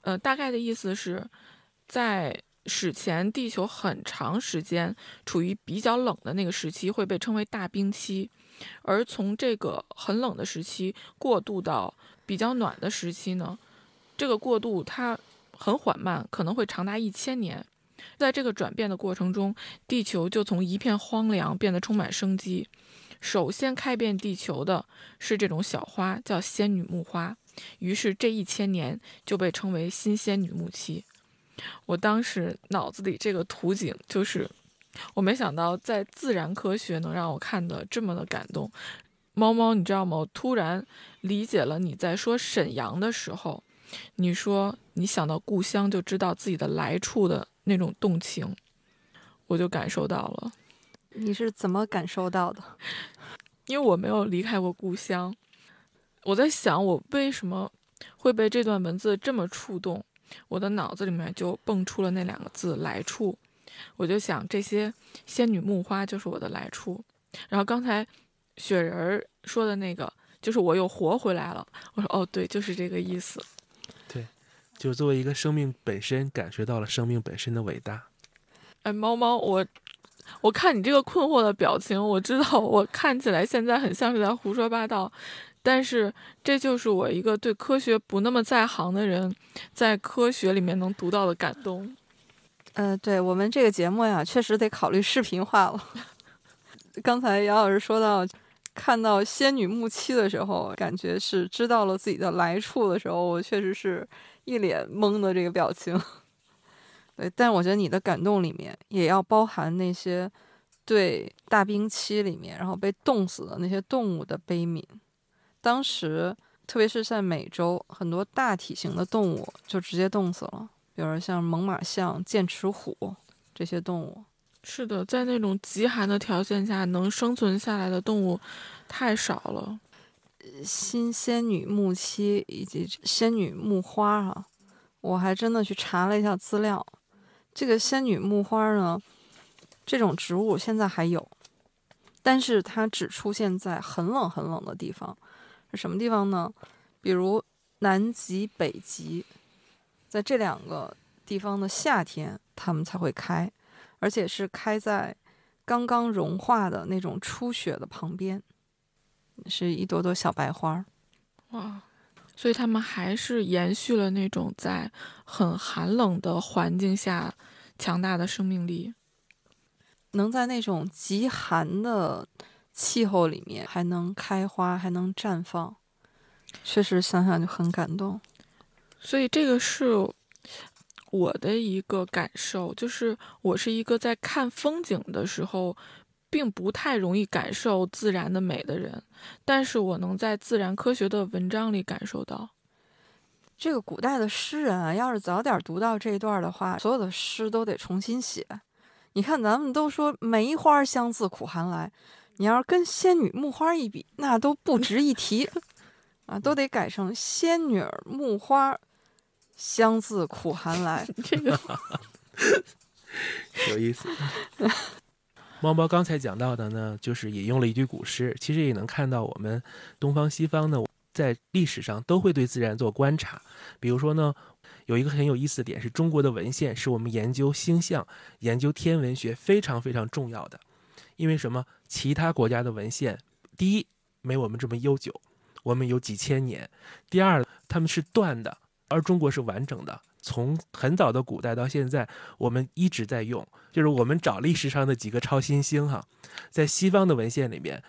呃，大概的意思是，在史前地球很长时间处于比较冷的那个时期，会被称为大冰期，而从这个很冷的时期过渡到比较暖的时期呢，这个过渡它很缓慢，可能会长达一千年。在这个转变的过程中，地球就从一片荒凉变得充满生机。首先开遍地球的是这种小花，叫仙女木花。于是这一千年就被称为新仙女木期。我当时脑子里这个图景就是，我没想到在自然科学能让我看得这么的感动。猫猫，你知道吗？我突然理解了你在说沈阳的时候，你说你想到故乡就知道自己的来处的那种动情，我就感受到了，你是怎么感受到的？因为我没有离开过故乡。我在想，我为什么会被这段文字这么触动？我的脑子里面就蹦出了那两个字“来处”，我就想这些仙女木花就是我的来处。然后刚才雪人儿说的那个，就是我又活回来了。我说哦，对，就是这个意思。对就作为一个生命本身，感觉到了生命本身的伟大。哎，猫猫，我我看你这个困惑的表情，我知道我看起来现在很像是在胡说八道，但是这就是我一个对科学不那么在行的人，在科学里面能读到的感动。呃，对我们这个节目呀，确实得考虑视频化了。刚才姚老师说到，看到仙女木七的时候，感觉是知道了自己的来处的时候，我确实是一脸懵的这个表情。对，但我觉得你的感动里面也要包含那些对大冰期里面然后被冻死的那些动物的悲悯。当时，特别是在美洲，很多大体型的动物就直接冻死了，比如像猛犸象、剑齿虎这些动物。是的，在那种极寒的条件下，能生存下来的动物太少了。新仙女木期以及仙女木花啊，我还真的去查了一下资料。这个仙女木花呢，这种植物现在还有，但是它只出现在很冷很冷的地方。是什么地方呢？比如南极、北极，在这两个地方的夏天，它们才会开，而且是开在刚刚融化的那种初雪的旁边。是一朵朵小白花儿。哇，所以他们还是延续了那种在很寒冷的环境下强大的生命力。能在那种极寒的气候里面还能开花，还能绽放，确实想想就很感动。所以这个是我的一个感受，就是我是一个在看风景的时候，并不太容易感受自然的美的人，但是我能在自然科学的文章里感受到。这个古代的诗人啊，要是早点读到这一段的话，所有的诗都得重新写。你看，咱们都说梅花香自苦寒来，你要是跟仙女木花一比，那都不值一提啊，都得改成仙女儿木花香自苦寒来。这个 有意思。猫猫刚才讲到的呢，就是引用了一句古诗，其实也能看到我们东方西方呢，在历史上都会对自然做观察。比如说呢，有一个很有意思的点是，中国的文献是我们研究星象、研究天文学非常非常重要的。因为什么？其他国家的文献，第一没我们这么悠久，我们有几千年；第二，他们是断的，而中国是完整的。从很早的古代到现在，我们一直在用。就是我们找历史上的几个超新星，哈，在西方的文献里面，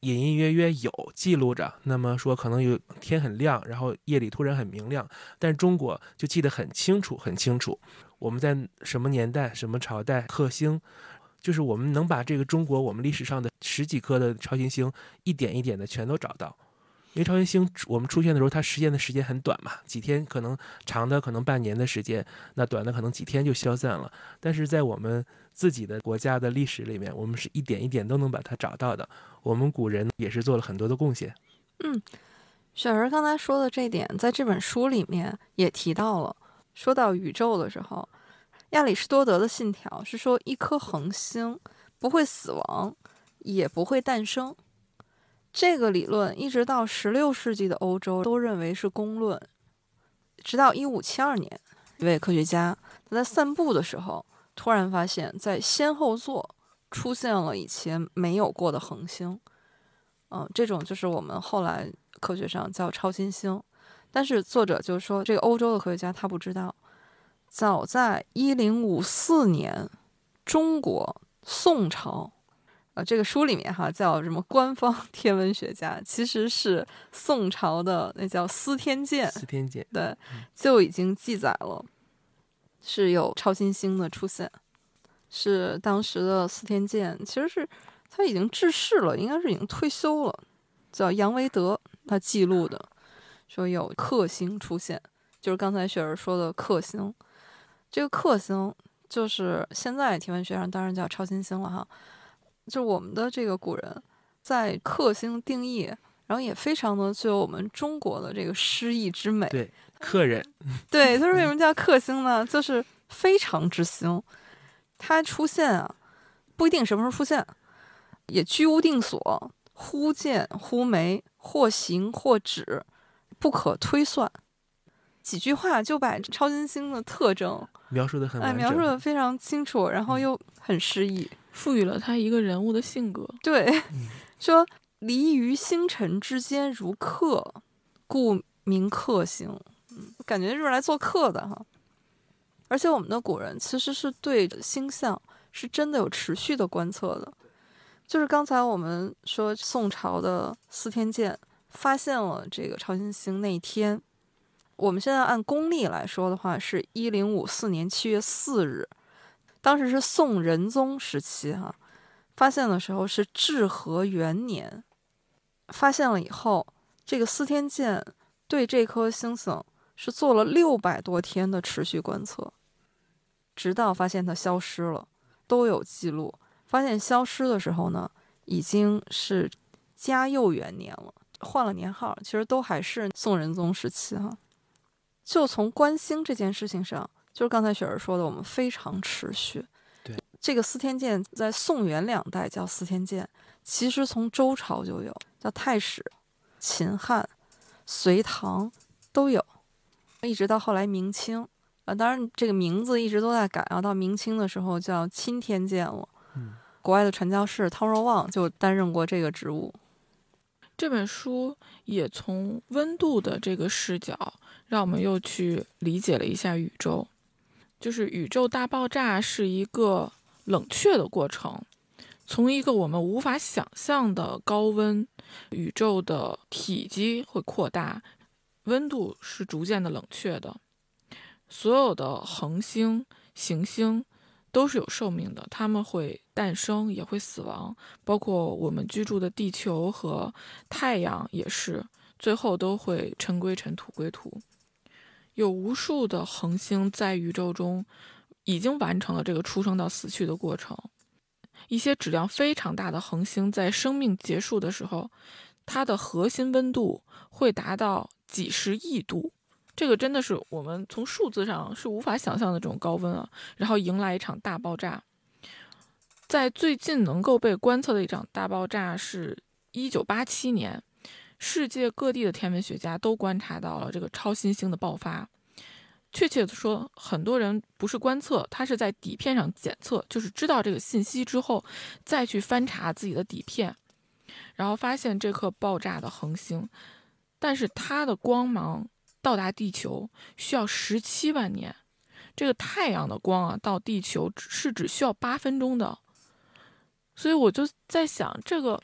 隐隐约约有记录着。那么说，可能有天很亮，然后夜里突然很明亮。但中国就记得很清楚，很清楚。我们在什么年代、什么朝代克星，就是我们能把这个中国我们历史上的十几颗的超新星一点一点的全都找到。因为超新星我们出现的时候，它实现的时间很短嘛，几天可能长的可能半年的时间，那短的可能几天就消散了。但是在我们自己的国家的历史里面，我们是一点一点都能把它找到的。我们古人也是做了很多的贡献。嗯，雪儿刚才说的这点，在这本书里面也提到了。说到宇宙的时候，亚里士多德的信条是说，一颗恒星不会死亡，也不会诞生。这个理论一直到十六世纪的欧洲都认为是公论，直到一五七二年，一位科学家他在散步的时候，突然发现，在先后座出现了以前没有过的恒星，嗯，这种就是我们后来科学上叫超新星。但是作者就说，这个欧洲的科学家他不知道，早在一零五四年，中国宋朝。呃，这个书里面哈叫什么？官方 天文学家其实是宋朝的，那叫司天监。司天监对，就已经记载了是有超新星的出现，是当时的司天监，其实是他已经致仕了，应该是已经退休了，叫杨维德，他记录的说有克星出现，就是刚才雪儿说的克星。这个克星就是现在天文学上当然叫超新星了哈。就我们的这个古人，在克星定义，然后也非常的具有我们中国的这个诗意之美。对，客人，对，就是为什么叫克星呢？就是非常之星，它出现啊，不一定什么时候出现，也居无定所，忽见忽没，或行或止，不可推算。几句话就把超新星的特征描述的很哎，描述的非常清楚，然后又很诗意。赋予了他一个人物的性格。对，说离于星辰之间如客，故名客星。嗯，感觉就是来做客的哈。而且我们的古人其实是对星象是真的有持续的观测的。就是刚才我们说宋朝的司天监发现了这个超新星那一天，我们现在按公历来说的话，是一零五四年七月四日。当时是宋仁宗时期，哈，发现的时候是至和元年，发现了以后，这个司天监对这颗星星是做了六百多天的持续观测，直到发现它消失了，都有记录。发现消失的时候呢，已经是嘉佑元年了，换了年号，其实都还是宋仁宗时期，哈。就从观星这件事情上。就是刚才雪儿说的，我们非常持续。对，这个司天监在宋元两代叫司天监，其实从周朝就有，叫太史，秦汉、隋唐都有，一直到后来明清啊，当然这个名字一直都在改啊，到明清的时候叫钦天监了。嗯，国外的传教士汤若望就担任过这个职务。这本书也从温度的这个视角，让我们又去理解了一下宇宙。就是宇宙大爆炸是一个冷却的过程，从一个我们无法想象的高温，宇宙的体积会扩大，温度是逐渐的冷却的。所有的恒星、行星都是有寿命的，它们会诞生，也会死亡，包括我们居住的地球和太阳也是，最后都会尘归尘，土归土。有无数的恒星在宇宙中已经完成了这个出生到死去的过程。一些质量非常大的恒星在生命结束的时候，它的核心温度会达到几十亿度，这个真的是我们从数字上是无法想象的这种高温啊！然后迎来一场大爆炸。在最近能够被观测的一场大爆炸是一九八七年，世界各地的天文学家都观察到了这个超新星的爆发。确切的说，很多人不是观测，他是在底片上检测，就是知道这个信息之后，再去翻查自己的底片，然后发现这颗爆炸的恒星，但是它的光芒到达地球需要十七万年，这个太阳的光啊到地球是只需要八分钟的，所以我就在想，这个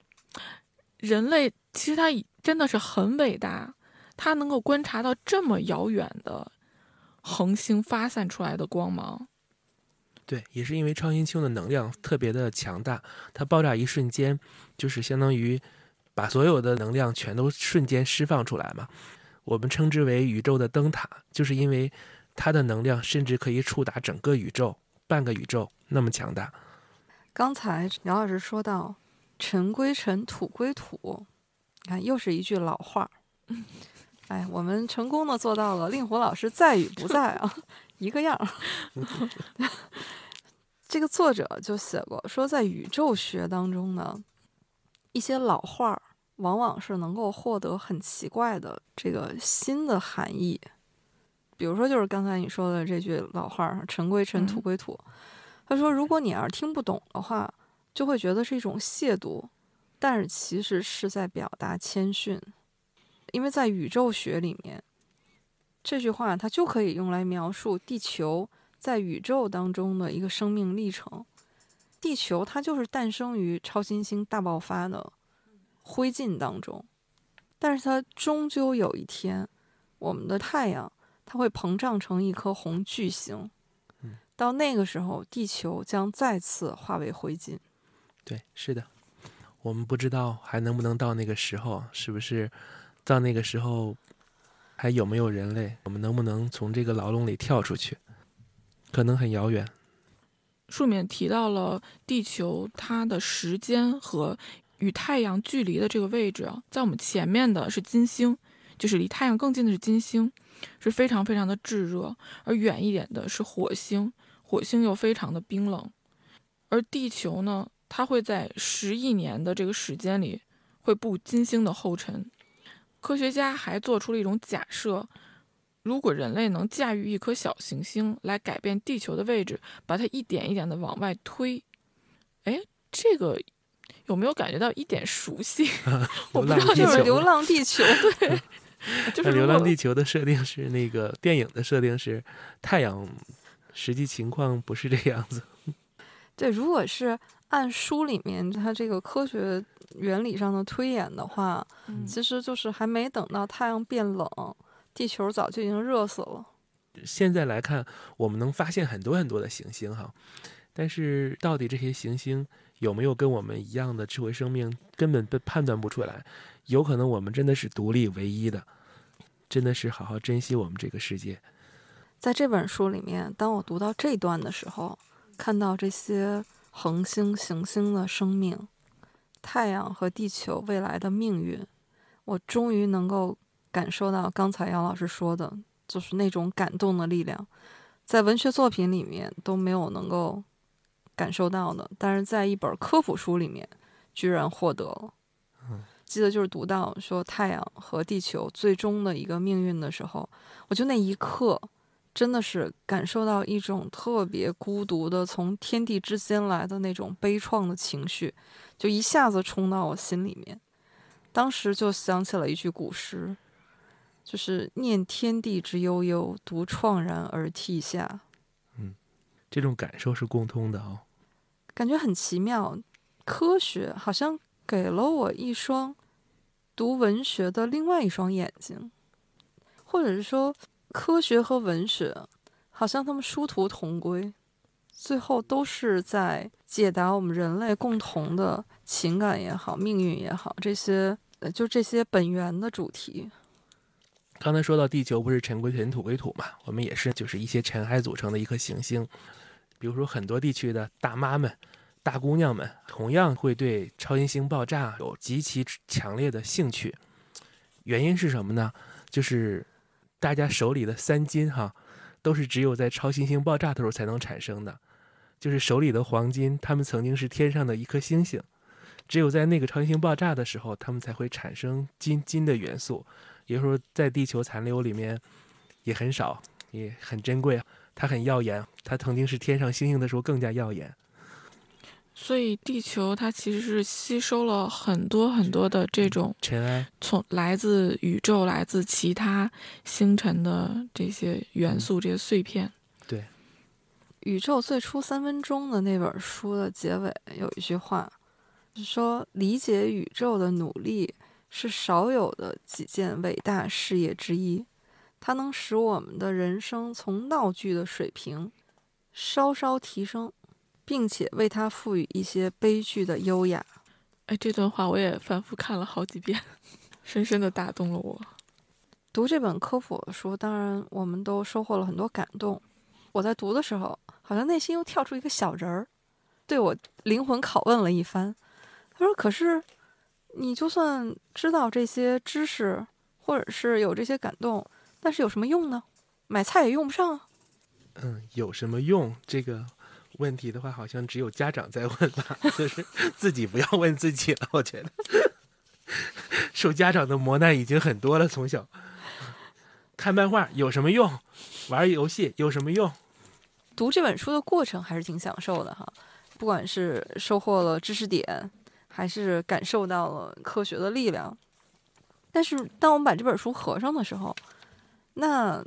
人类其实他真的是很伟大，他能够观察到这么遥远的。恒星发散出来的光芒，对，也是因为超新星的能量特别的强大，它爆炸一瞬间，就是相当于把所有的能量全都瞬间释放出来嘛。我们称之为宇宙的灯塔，就是因为它的能量甚至可以触达整个宇宙、半个宇宙那么强大。刚才姚老师说到“尘归尘，土归土”，你看又是一句老话。哎，我们成功的做到了，令狐老师在与不在啊，一个样。这个作者就写过，说在宇宙学当中呢，一些老话儿往往是能够获得很奇怪的这个新的含义。比如说，就是刚才你说的这句老话儿“尘归尘，土归土”。他说，如果你要是听不懂的话，就会觉得是一种亵渎，但是其实是在表达谦逊。因为在宇宙学里面，这句话它就可以用来描述地球在宇宙当中的一个生命历程。地球它就是诞生于超新星大爆发的灰烬当中，但是它终究有一天，我们的太阳它会膨胀成一颗红巨星，到那个时候，地球将再次化为灰烬。对，是的，我们不知道还能不能到那个时候，是不是？到那个时候，还有没有人类？我们能不能从这个牢笼里跳出去？可能很遥远。书里面提到了地球它的时间和与太阳距离的这个位置啊，在我们前面的是金星，就是离太阳更近的是金星，是非常非常的炙热；而远一点的是火星，火星又非常的冰冷。而地球呢，它会在十亿年的这个时间里会步金星的后尘。科学家还做出了一种假设：如果人类能驾驭一颗小行星来改变地球的位置，把它一点一点的往外推，哎，这个有没有感觉到一点熟悉？我不知道，就是《流浪地球》对，就是《流浪地球》的设定是那个电影的设定是太阳，实际情况不是这样子。对，如果是按书里面它这个科学。原理上的推演的话，其实就是还没等到太阳变冷，地球早就已经热死了。现在来看，我们能发现很多很多的行星哈，但是到底这些行星有没有跟我们一样的智慧生命，根本被判断不出来。有可能我们真的是独立唯一的，真的是好好珍惜我们这个世界。在这本书里面，当我读到这段的时候，看到这些恒星、行星的生命。太阳和地球未来的命运，我终于能够感受到刚才杨老师说的，就是那种感动的力量，在文学作品里面都没有能够感受到的，但是在一本科普书里面居然获得了。记得就是读到说太阳和地球最终的一个命运的时候，我就那一刻。真的是感受到一种特别孤独的从天地之间来的那种悲怆的情绪，就一下子冲到我心里面。当时就想起了一句古诗，就是“念天地之悠悠，独怆然而涕下。”嗯，这种感受是共通的哦。感觉很奇妙，科学好像给了我一双读文学的另外一双眼睛，或者是说。科学和文学，好像他们殊途同归，最后都是在解答我们人类共同的情感也好、命运也好，这些呃，就这些本源的主题。刚才说到地球不是尘归尘土归土嘛，我们也是就是一些尘埃组成的一颗行星。比如说很多地区的大妈们、大姑娘们，同样会对超新星爆炸有极其强烈的兴趣。原因是什么呢？就是。大家手里的三金哈，都是只有在超新星爆炸的时候才能产生的，就是手里的黄金，他们曾经是天上的一颗星星，只有在那个超新星爆炸的时候，他们才会产生金金的元素，也就是说，在地球残留里面也很少，也很珍贵，它很耀眼，它曾经是天上星星的时候更加耀眼。所以地球它其实是吸收了很多很多的这种尘埃，从来自宇宙、来自其他星辰的这些元素、这些碎片。对，宇宙最初三分钟的那本书的结尾有一句话，是说理解宇宙的努力是少有的几件伟大事业之一，它能使我们的人生从闹剧的水平稍稍提升。并且为它赋予一些悲剧的优雅。哎，这段话我也反复看了好几遍，深深的打动了我。读这本科普的书，当然我们都收获了很多感动。我在读的时候，好像内心又跳出一个小人儿，对我灵魂拷问了一番。他说：“可是，你就算知道这些知识，或者是有这些感动，但是有什么用呢？买菜也用不上啊。”嗯，有什么用？这个。问题的话，好像只有家长在问吧，就是自己不要问自己了。我觉得受家长的磨难已经很多了。从小看漫画有什么用？玩游戏有什么用？读这本书的过程还是挺享受的哈，不管是收获了知识点，还是感受到了科学的力量。但是当我们把这本书合上的时候，那。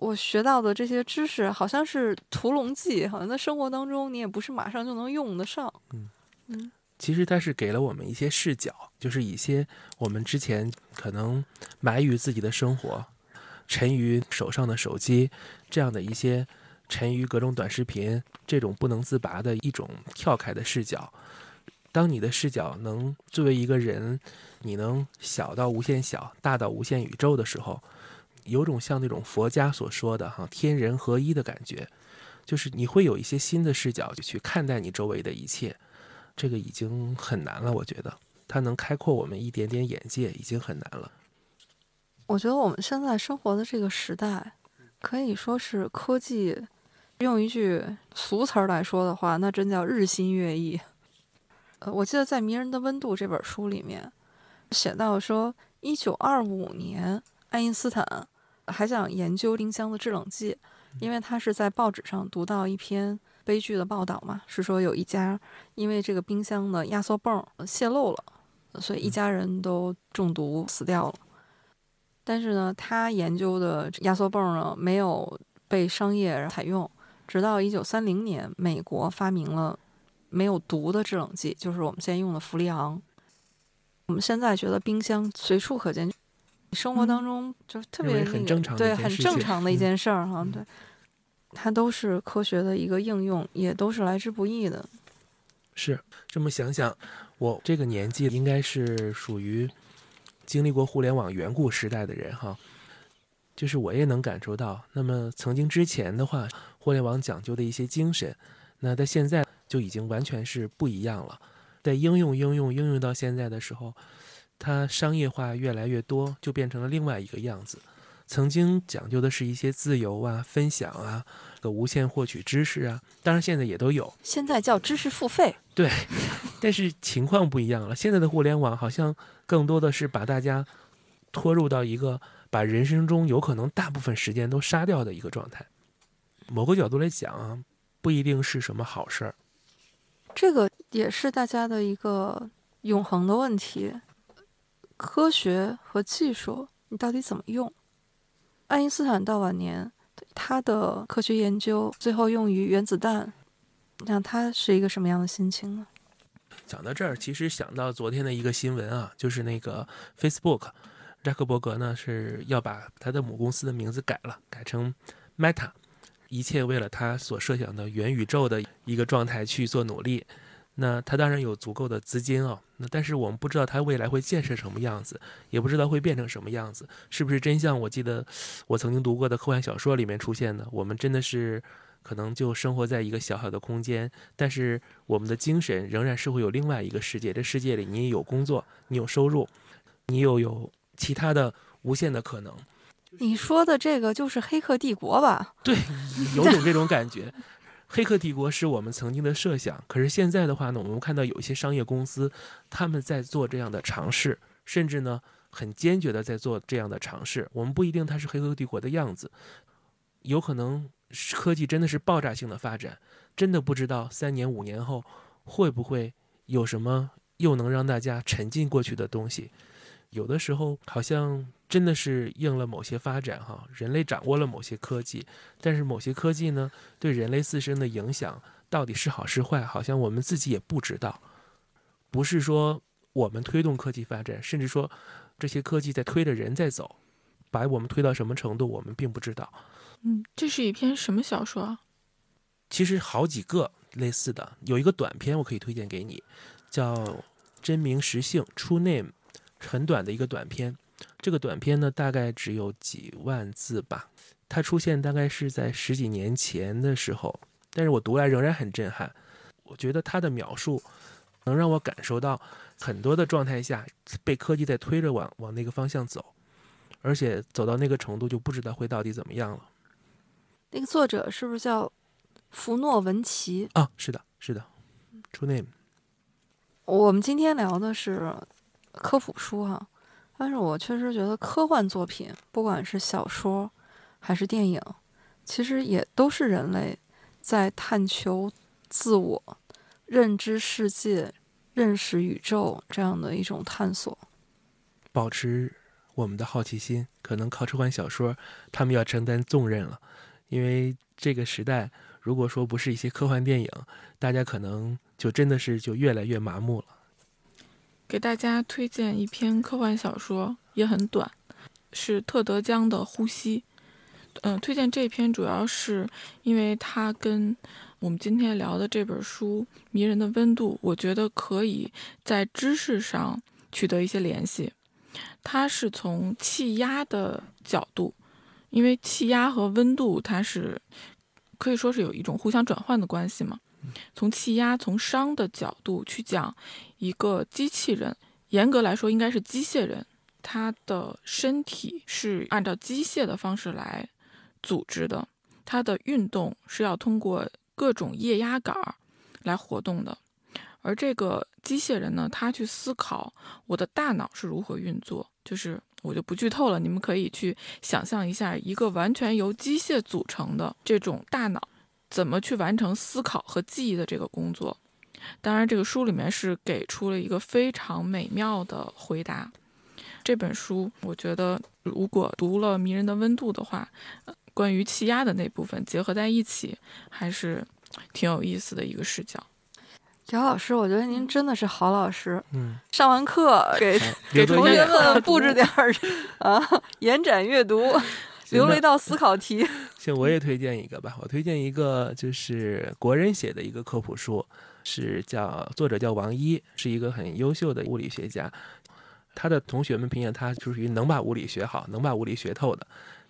我学到的这些知识好像是屠龙记，好像在生活当中你也不是马上就能用得上。嗯嗯，其实它是给了我们一些视角，就是一些我们之前可能埋于自己的生活，沉于手上的手机这样的一些，沉于各种短视频这种不能自拔的一种跳开的视角。当你的视角能作为一个人，你能小到无限小，大到无限宇宙的时候。有种像那种佛家所说的哈天人合一的感觉，就是你会有一些新的视角就去看待你周围的一切，这个已经很难了。我觉得它能开阔我们一点点眼界，已经很难了。我觉得我们现在生活的这个时代，可以说是科技，用一句俗词儿来说的话，那真叫日新月异。呃，我记得在《迷人的温度》这本书里面写到说，一九二五年。爱因斯坦还想研究冰箱的制冷剂，因为他是在报纸上读到一篇悲剧的报道嘛，是说有一家因为这个冰箱的压缩泵泄漏了，所以一家人都中毒死掉了。但是呢，他研究的压缩泵呢没有被商业采用，直到一九三零年，美国发明了没有毒的制冷剂，就是我们现在用的氟利昂。我们现在觉得冰箱随处可见。生活当中就特别很正常，对，很正常的一件事儿哈。对，它都是科学的一个应用，也都是来之不易的。是这么想想，我这个年纪应该是属于经历过互联网远古时代的人哈。就是我也能感受到，那么曾经之前的话，互联网讲究的一些精神，那在现在就已经完全是不一样了。在应用、应用、应用到现在的时候。它商业化越来越多，就变成了另外一个样子。曾经讲究的是一些自由啊、分享啊、个无限获取知识啊，当然现在也都有。现在叫知识付费。对，但是情况不一样了。现在的互联网好像更多的是把大家拖入到一个把人生中有可能大部分时间都杀掉的一个状态。某个角度来讲啊，不一定是什么好事儿。这个也是大家的一个永恒的问题。科学和技术，你到底怎么用？爱因斯坦到晚年，他的科学研究最后用于原子弹，那他是一个什么样的心情呢？讲到这儿，其实想到昨天的一个新闻啊，就是那个 Facebook，扎克伯格呢是要把他的母公司的名字改了，改成 Meta，一切为了他所设想的元宇宙的一个状态去做努力。那他当然有足够的资金啊，那但是我们不知道他未来会建设什么样子，也不知道会变成什么样子，是不是真像我记得我曾经读过的科幻小说里面出现的？我们真的是可能就生活在一个小小的空间，但是我们的精神仍然是会有另外一个世界。这世界里你有工作，你有收入，你又有其他的无限的可能。你说的这个就是《黑客帝国》吧？对，有种这种感觉。黑客帝国是我们曾经的设想，可是现在的话呢，我们看到有一些商业公司他们在做这样的尝试，甚至呢很坚决的在做这样的尝试。我们不一定它是黑客帝国的样子，有可能科技真的是爆炸性的发展，真的不知道三年五年后会不会有什么又能让大家沉浸过去的东西。有的时候好像真的是应了某些发展哈，人类掌握了某些科技，但是某些科技呢对人类自身的影响到底是好是坏，好像我们自己也不知道。不是说我们推动科技发展，甚至说这些科技在推着人在走，把我们推到什么程度，我们并不知道。嗯，这是一篇什么小说啊？其实好几个类似的，有一个短篇我可以推荐给你，叫《真名实姓》（True Name）。很短的一个短片，这个短片呢大概只有几万字吧。它出现大概是在十几年前的时候，但是我读来仍然很震撼。我觉得它的描述能让我感受到很多的状态下被科技在推着往往那个方向走，而且走到那个程度就不知道会到底怎么样了。那个作者是不是叫弗诺文奇啊？是的，是的，True Name。我们今天聊的是。科普书哈，但是我确实觉得科幻作品，不管是小说还是电影，其实也都是人类在探求自我、认知世界、认识宇宙这样的一种探索。保持我们的好奇心，可能靠科幻小说，他们要承担重任了，因为这个时代，如果说不是一些科幻电影，大家可能就真的是就越来越麻木了。给大家推荐一篇科幻小说，也很短，是特德·江的《呼吸》。嗯，推荐这篇主要是因为它跟我们今天聊的这本书《迷人的温度》，我觉得可以在知识上取得一些联系。它是从气压的角度，因为气压和温度它是可以说是有一种互相转换的关系嘛。从气压、从熵的角度去讲，一个机器人，严格来说应该是机械人，他的身体是按照机械的方式来组织的，它的运动是要通过各种液压杆儿来活动的。而这个机械人呢，他去思考我的大脑是如何运作，就是我就不剧透了，你们可以去想象一下，一个完全由机械组成的这种大脑。怎么去完成思考和记忆的这个工作？当然，这个书里面是给出了一个非常美妙的回答。这本书，我觉得如果读了《迷人的温度》的话，关于气压的那部分结合在一起，还是挺有意思的一个视角。姚老师，我觉得您真的是好老师。嗯，上完课给给同学们布置点儿 啊，延展阅读。留了一道思考题，行，我也推荐一个吧。我推荐一个，就是国人写的一个科普书，是叫作者叫王一，是一个很优秀的物理学家。他的同学们评价他就属于能把物理学好，能把物理学透的。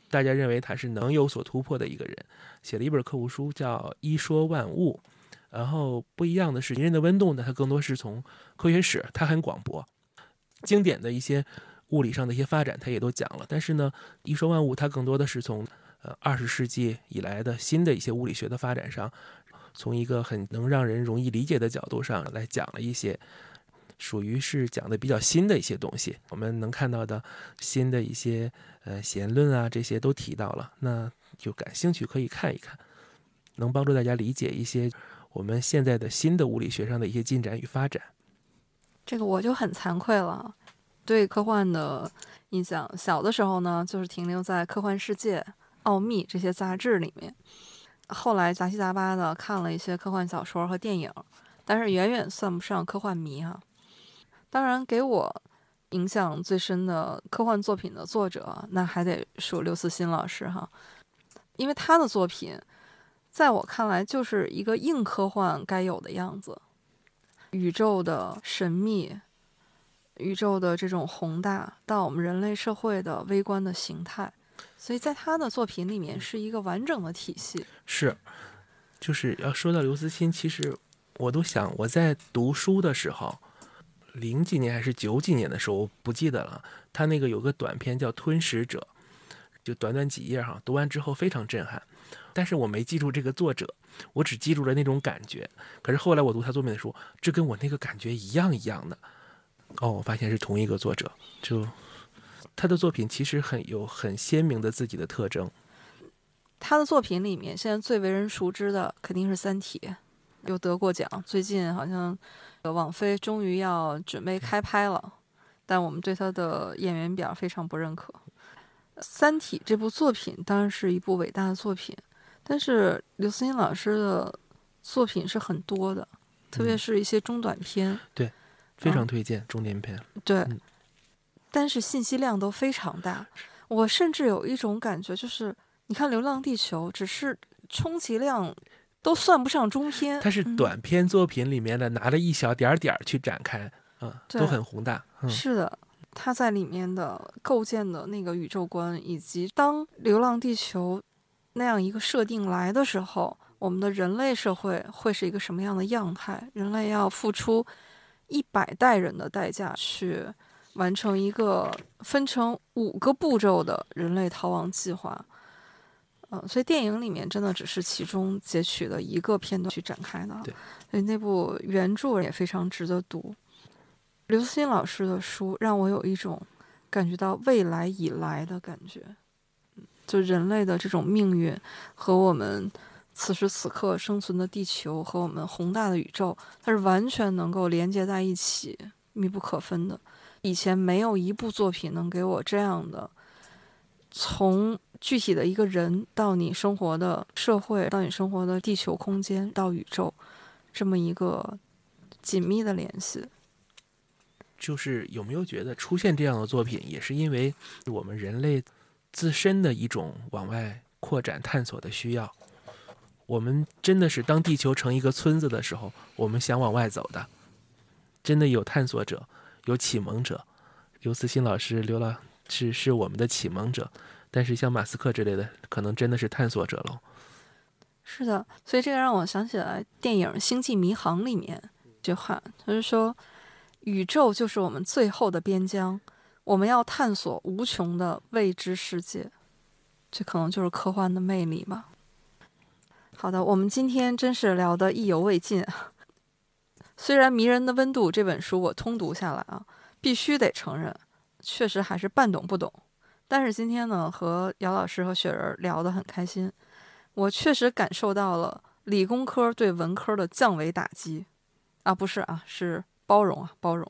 大家认为他是能有所突破的一个人。写了一本科普书叫《一说万物》，然后不一样的是，《人的温度》呢，它更多是从科学史，它很广博，经典的一些。物理上的一些发展，他也都讲了。但是呢，一说万物，它更多的是从呃二十世纪以来的新的一些物理学的发展上，从一个很能让人容易理解的角度上来讲了一些，属于是讲的比较新的一些东西。我们能看到的新的一些呃弦论啊，这些都提到了。那就感兴趣可以看一看，能帮助大家理解一些我们现在的新的物理学上的一些进展与发展。这个我就很惭愧了。对科幻的印象，小的时候呢，就是停留在《科幻世界》《奥秘》这些杂志里面。后来杂七杂八的看了一些科幻小说和电影，但是远远算不上科幻迷哈。当然，给我影响最深的科幻作品的作者，那还得数刘慈欣老师哈，因为他的作品，在我看来就是一个硬科幻该有的样子，宇宙的神秘。宇宙的这种宏大，到我们人类社会的微观的形态，所以在他的作品里面是一个完整的体系。是，就是要说到刘慈欣，其实我都想，我在读书的时候，零几年还是九几年的时候，我不记得了。他那个有个短片叫《吞食者》，就短短几页哈，读完之后非常震撼，但是我没记住这个作者。我只记住了那种感觉。可是后来我读他作品的时候，这跟我那个感觉一样一样的。哦，我发现是同一个作者，就他的作品其实很有很鲜明的自己的特征。他的作品里面，现在最为人熟知的肯定是《三体》，又得过奖。最近好像网飞终于要准备开拍了，但我们对他的演员表非常不认可。《三体》这部作品当然是一部伟大的作品，但是刘慈欣老师的作品是很多的，特别是一些中短篇。对，非常推荐中年篇。对，嗯但是信息量都非常大。我甚至有一种感觉，就是你看《流浪地球》，只是充其量都算不上中篇。它是嗯短篇作品里面的拿着一小点儿点儿去展开，嗯，都很宏大。嗯，是的，他在里面的构建的那个宇宙观，以及当《流浪地球》那样一个设定来的时候，我们的人类社会会是一个什么样的样态？人类要付出一百代人的代价去完成一个分成五个步骤的人类逃亡计划。嗯，所以电影里面真的只是其中截取的一个片段去展开的，对，所以那部原著也非常值得读。刘慈欣老师的书让我有一种感觉到未来以来的感觉，嗯就人类的这种命运和我们此时此刻生存的地球和我们宏大的宇宙，它是完全能够连接在一起，密不可分的。以前没有一部作品能给我这样的，从具体的一个人到你生活的社会，到你生活的地球空间，到宇宙，这么一个紧密的联系。就是有没有觉得出现这样的作品，也是因为我们人类自身的一种往外扩展探索的需要？我们真的是当地球成一个村子的时候，我们想往外走的，真的有探索者，有启蒙者。刘慈欣老师、刘老是是我们的启蒙者，但是像马斯克之类的，可能真的是探索者喽。是的，所以这个让我想起来电影《星际迷航》里面一句话，他是说，宇宙就是我们最后的边疆，我们要探索无穷的未知世界，这可能就是科幻的魅力吧。好的，我们今天真是聊得意犹未尽啊。虽然《迷人的温度》这本书我通读下来啊，必须得承认，确实还是半懂不懂。但是今天呢，和姚老师和雪人聊得很开心。我确实感受到了理工科对文科的降维打击，啊，不是啊，是包容啊，包容。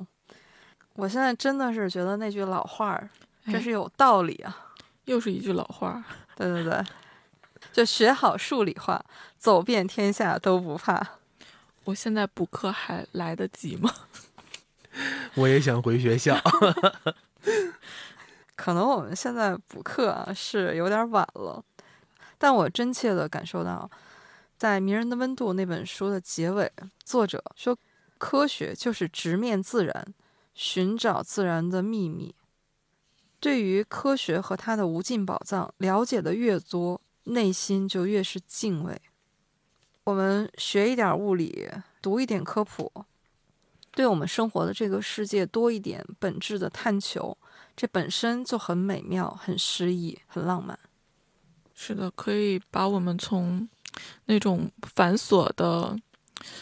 我现在真的是觉得那句老话儿真哎是有道理啊！又是一句老话儿，对对对，就学好数理化，走遍天下都不怕。我现在补课还来得及吗？我也想回学校。可能我们现在补课啊是有点晚了，但我真切的感受到，在《迷人的温度》那本书的结尾，作者说，科学就是直面自然，寻找自然的秘密。对于科学和它的无尽宝藏了解的越多，内心就越是敬畏。我们学一点物理，读一点科普，对我们生活的这个世界多一点本质的探求。这本身就很美妙、很诗意、很浪漫。是的，可以把我们从那种繁琐的、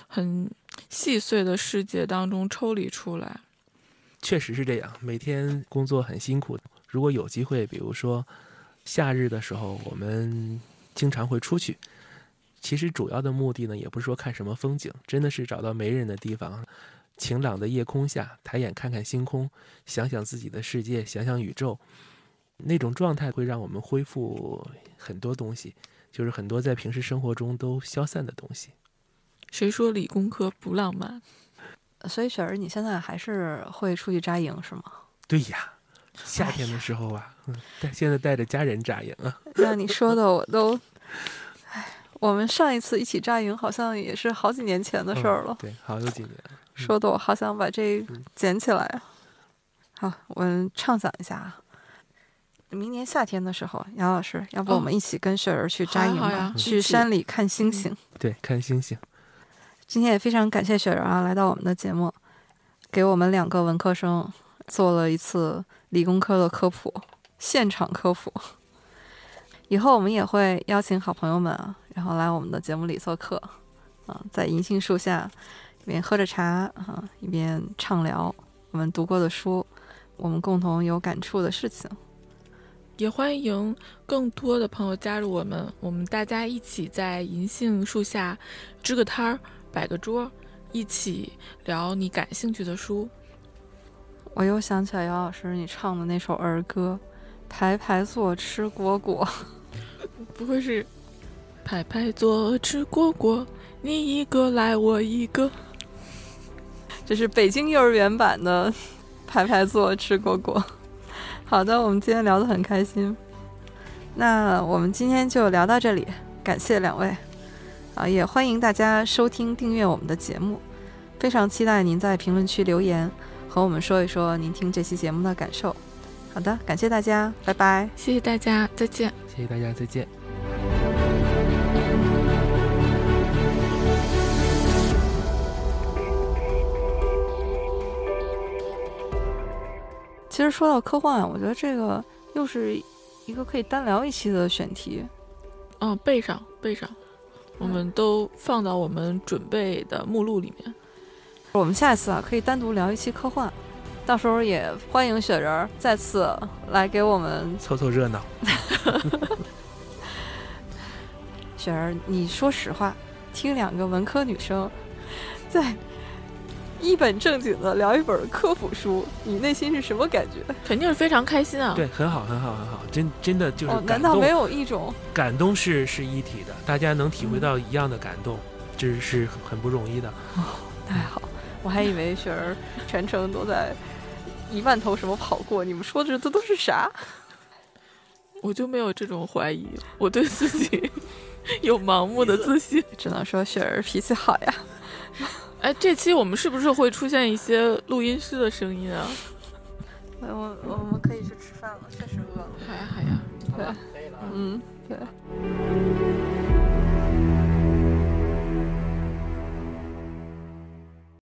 很细碎的世界当中抽离出来。确实是这样，每天工作很辛苦。如果有机会，比如说夏日的时候，我们经常会出去。其实主要的目的呢，也不是说看什么风景，真的是找到没人的地方，晴朗的夜空下，抬眼看看星空，想想自己的世界，想想宇宙，那种状态会让我们恢复很多东西，就是很多在平时生活中都消散的东西。谁说理工科不浪漫？所以雪儿，你现在还是会出去扎营是吗？对呀，夏天的时候啊，嗯，带现在带着家人扎营啊。让你说的我都，哎，我们上一次一起扎营好像也是好几年前的事儿了，嗯对，好有几年了。说的我好想把这嗯捡起来啊。好，我们畅想一下啊。明年夏天的时候，杨老师，要不我们一起跟雪儿去扎营吧？好呀好呀去山里看星星。对，看星星。今天也非常感谢雪儿啊，来到我们的节目，给我们两个文科生做了一次理工科的科普，现场科普。以后我们也会邀请好朋友们啊，然后来我们的节目里做客，啊，在银杏树下一边喝着茶啊，一边畅聊我们读过的书，我们共同有感触的事情。也欢迎更多的朋友加入我们，我们大家一起在银杏树下支个摊儿，摆个桌，一起聊你感兴趣的书。我又想起来姚老师你唱的那首儿歌，《排排坐吃果果》。不会是排排坐吃果果，你一个来我一个？这是北京幼儿园版的《排排坐吃果果》。好的，我们今天聊得很开心，那我们今天就聊到这里，感谢两位，啊，也欢迎大家收听订阅我们的节目，非常期待您在评论区留言和我们说一说您听这期节目的感受。好的，感谢大家，拜拜，谢谢大家，再见，谢谢大家，再见。其实说到科幻，我觉得这个又是一个可以单聊一期的选题。嗯，背上背上，我们都放到我们准备的目录里面。我们下一次啊，可以单独聊一期科幻，到时候也欢迎雪人再次来给我们凑凑热闹。雪人，你说实话，听两个文科女生在。一本正经的聊一本科普书，你内心是什么感觉？肯定是非常开心啊！对，很好，很好，很好，真真的就是。哦，难道没有一种感动是是一体的？大家能体会到一样的感动，这是很很不容易的。哦，太好，我还以为雪儿全程都在一万头什么跑过，你们说的这都是啥？我就没有这种怀疑，我对自己 有盲目的自信，只能说雪儿脾气好呀。哎，这期我们是不是会出现一些录音师的声音啊？我我我们可以去吃饭了，确实饿了。好呀好呀，对，嗯对。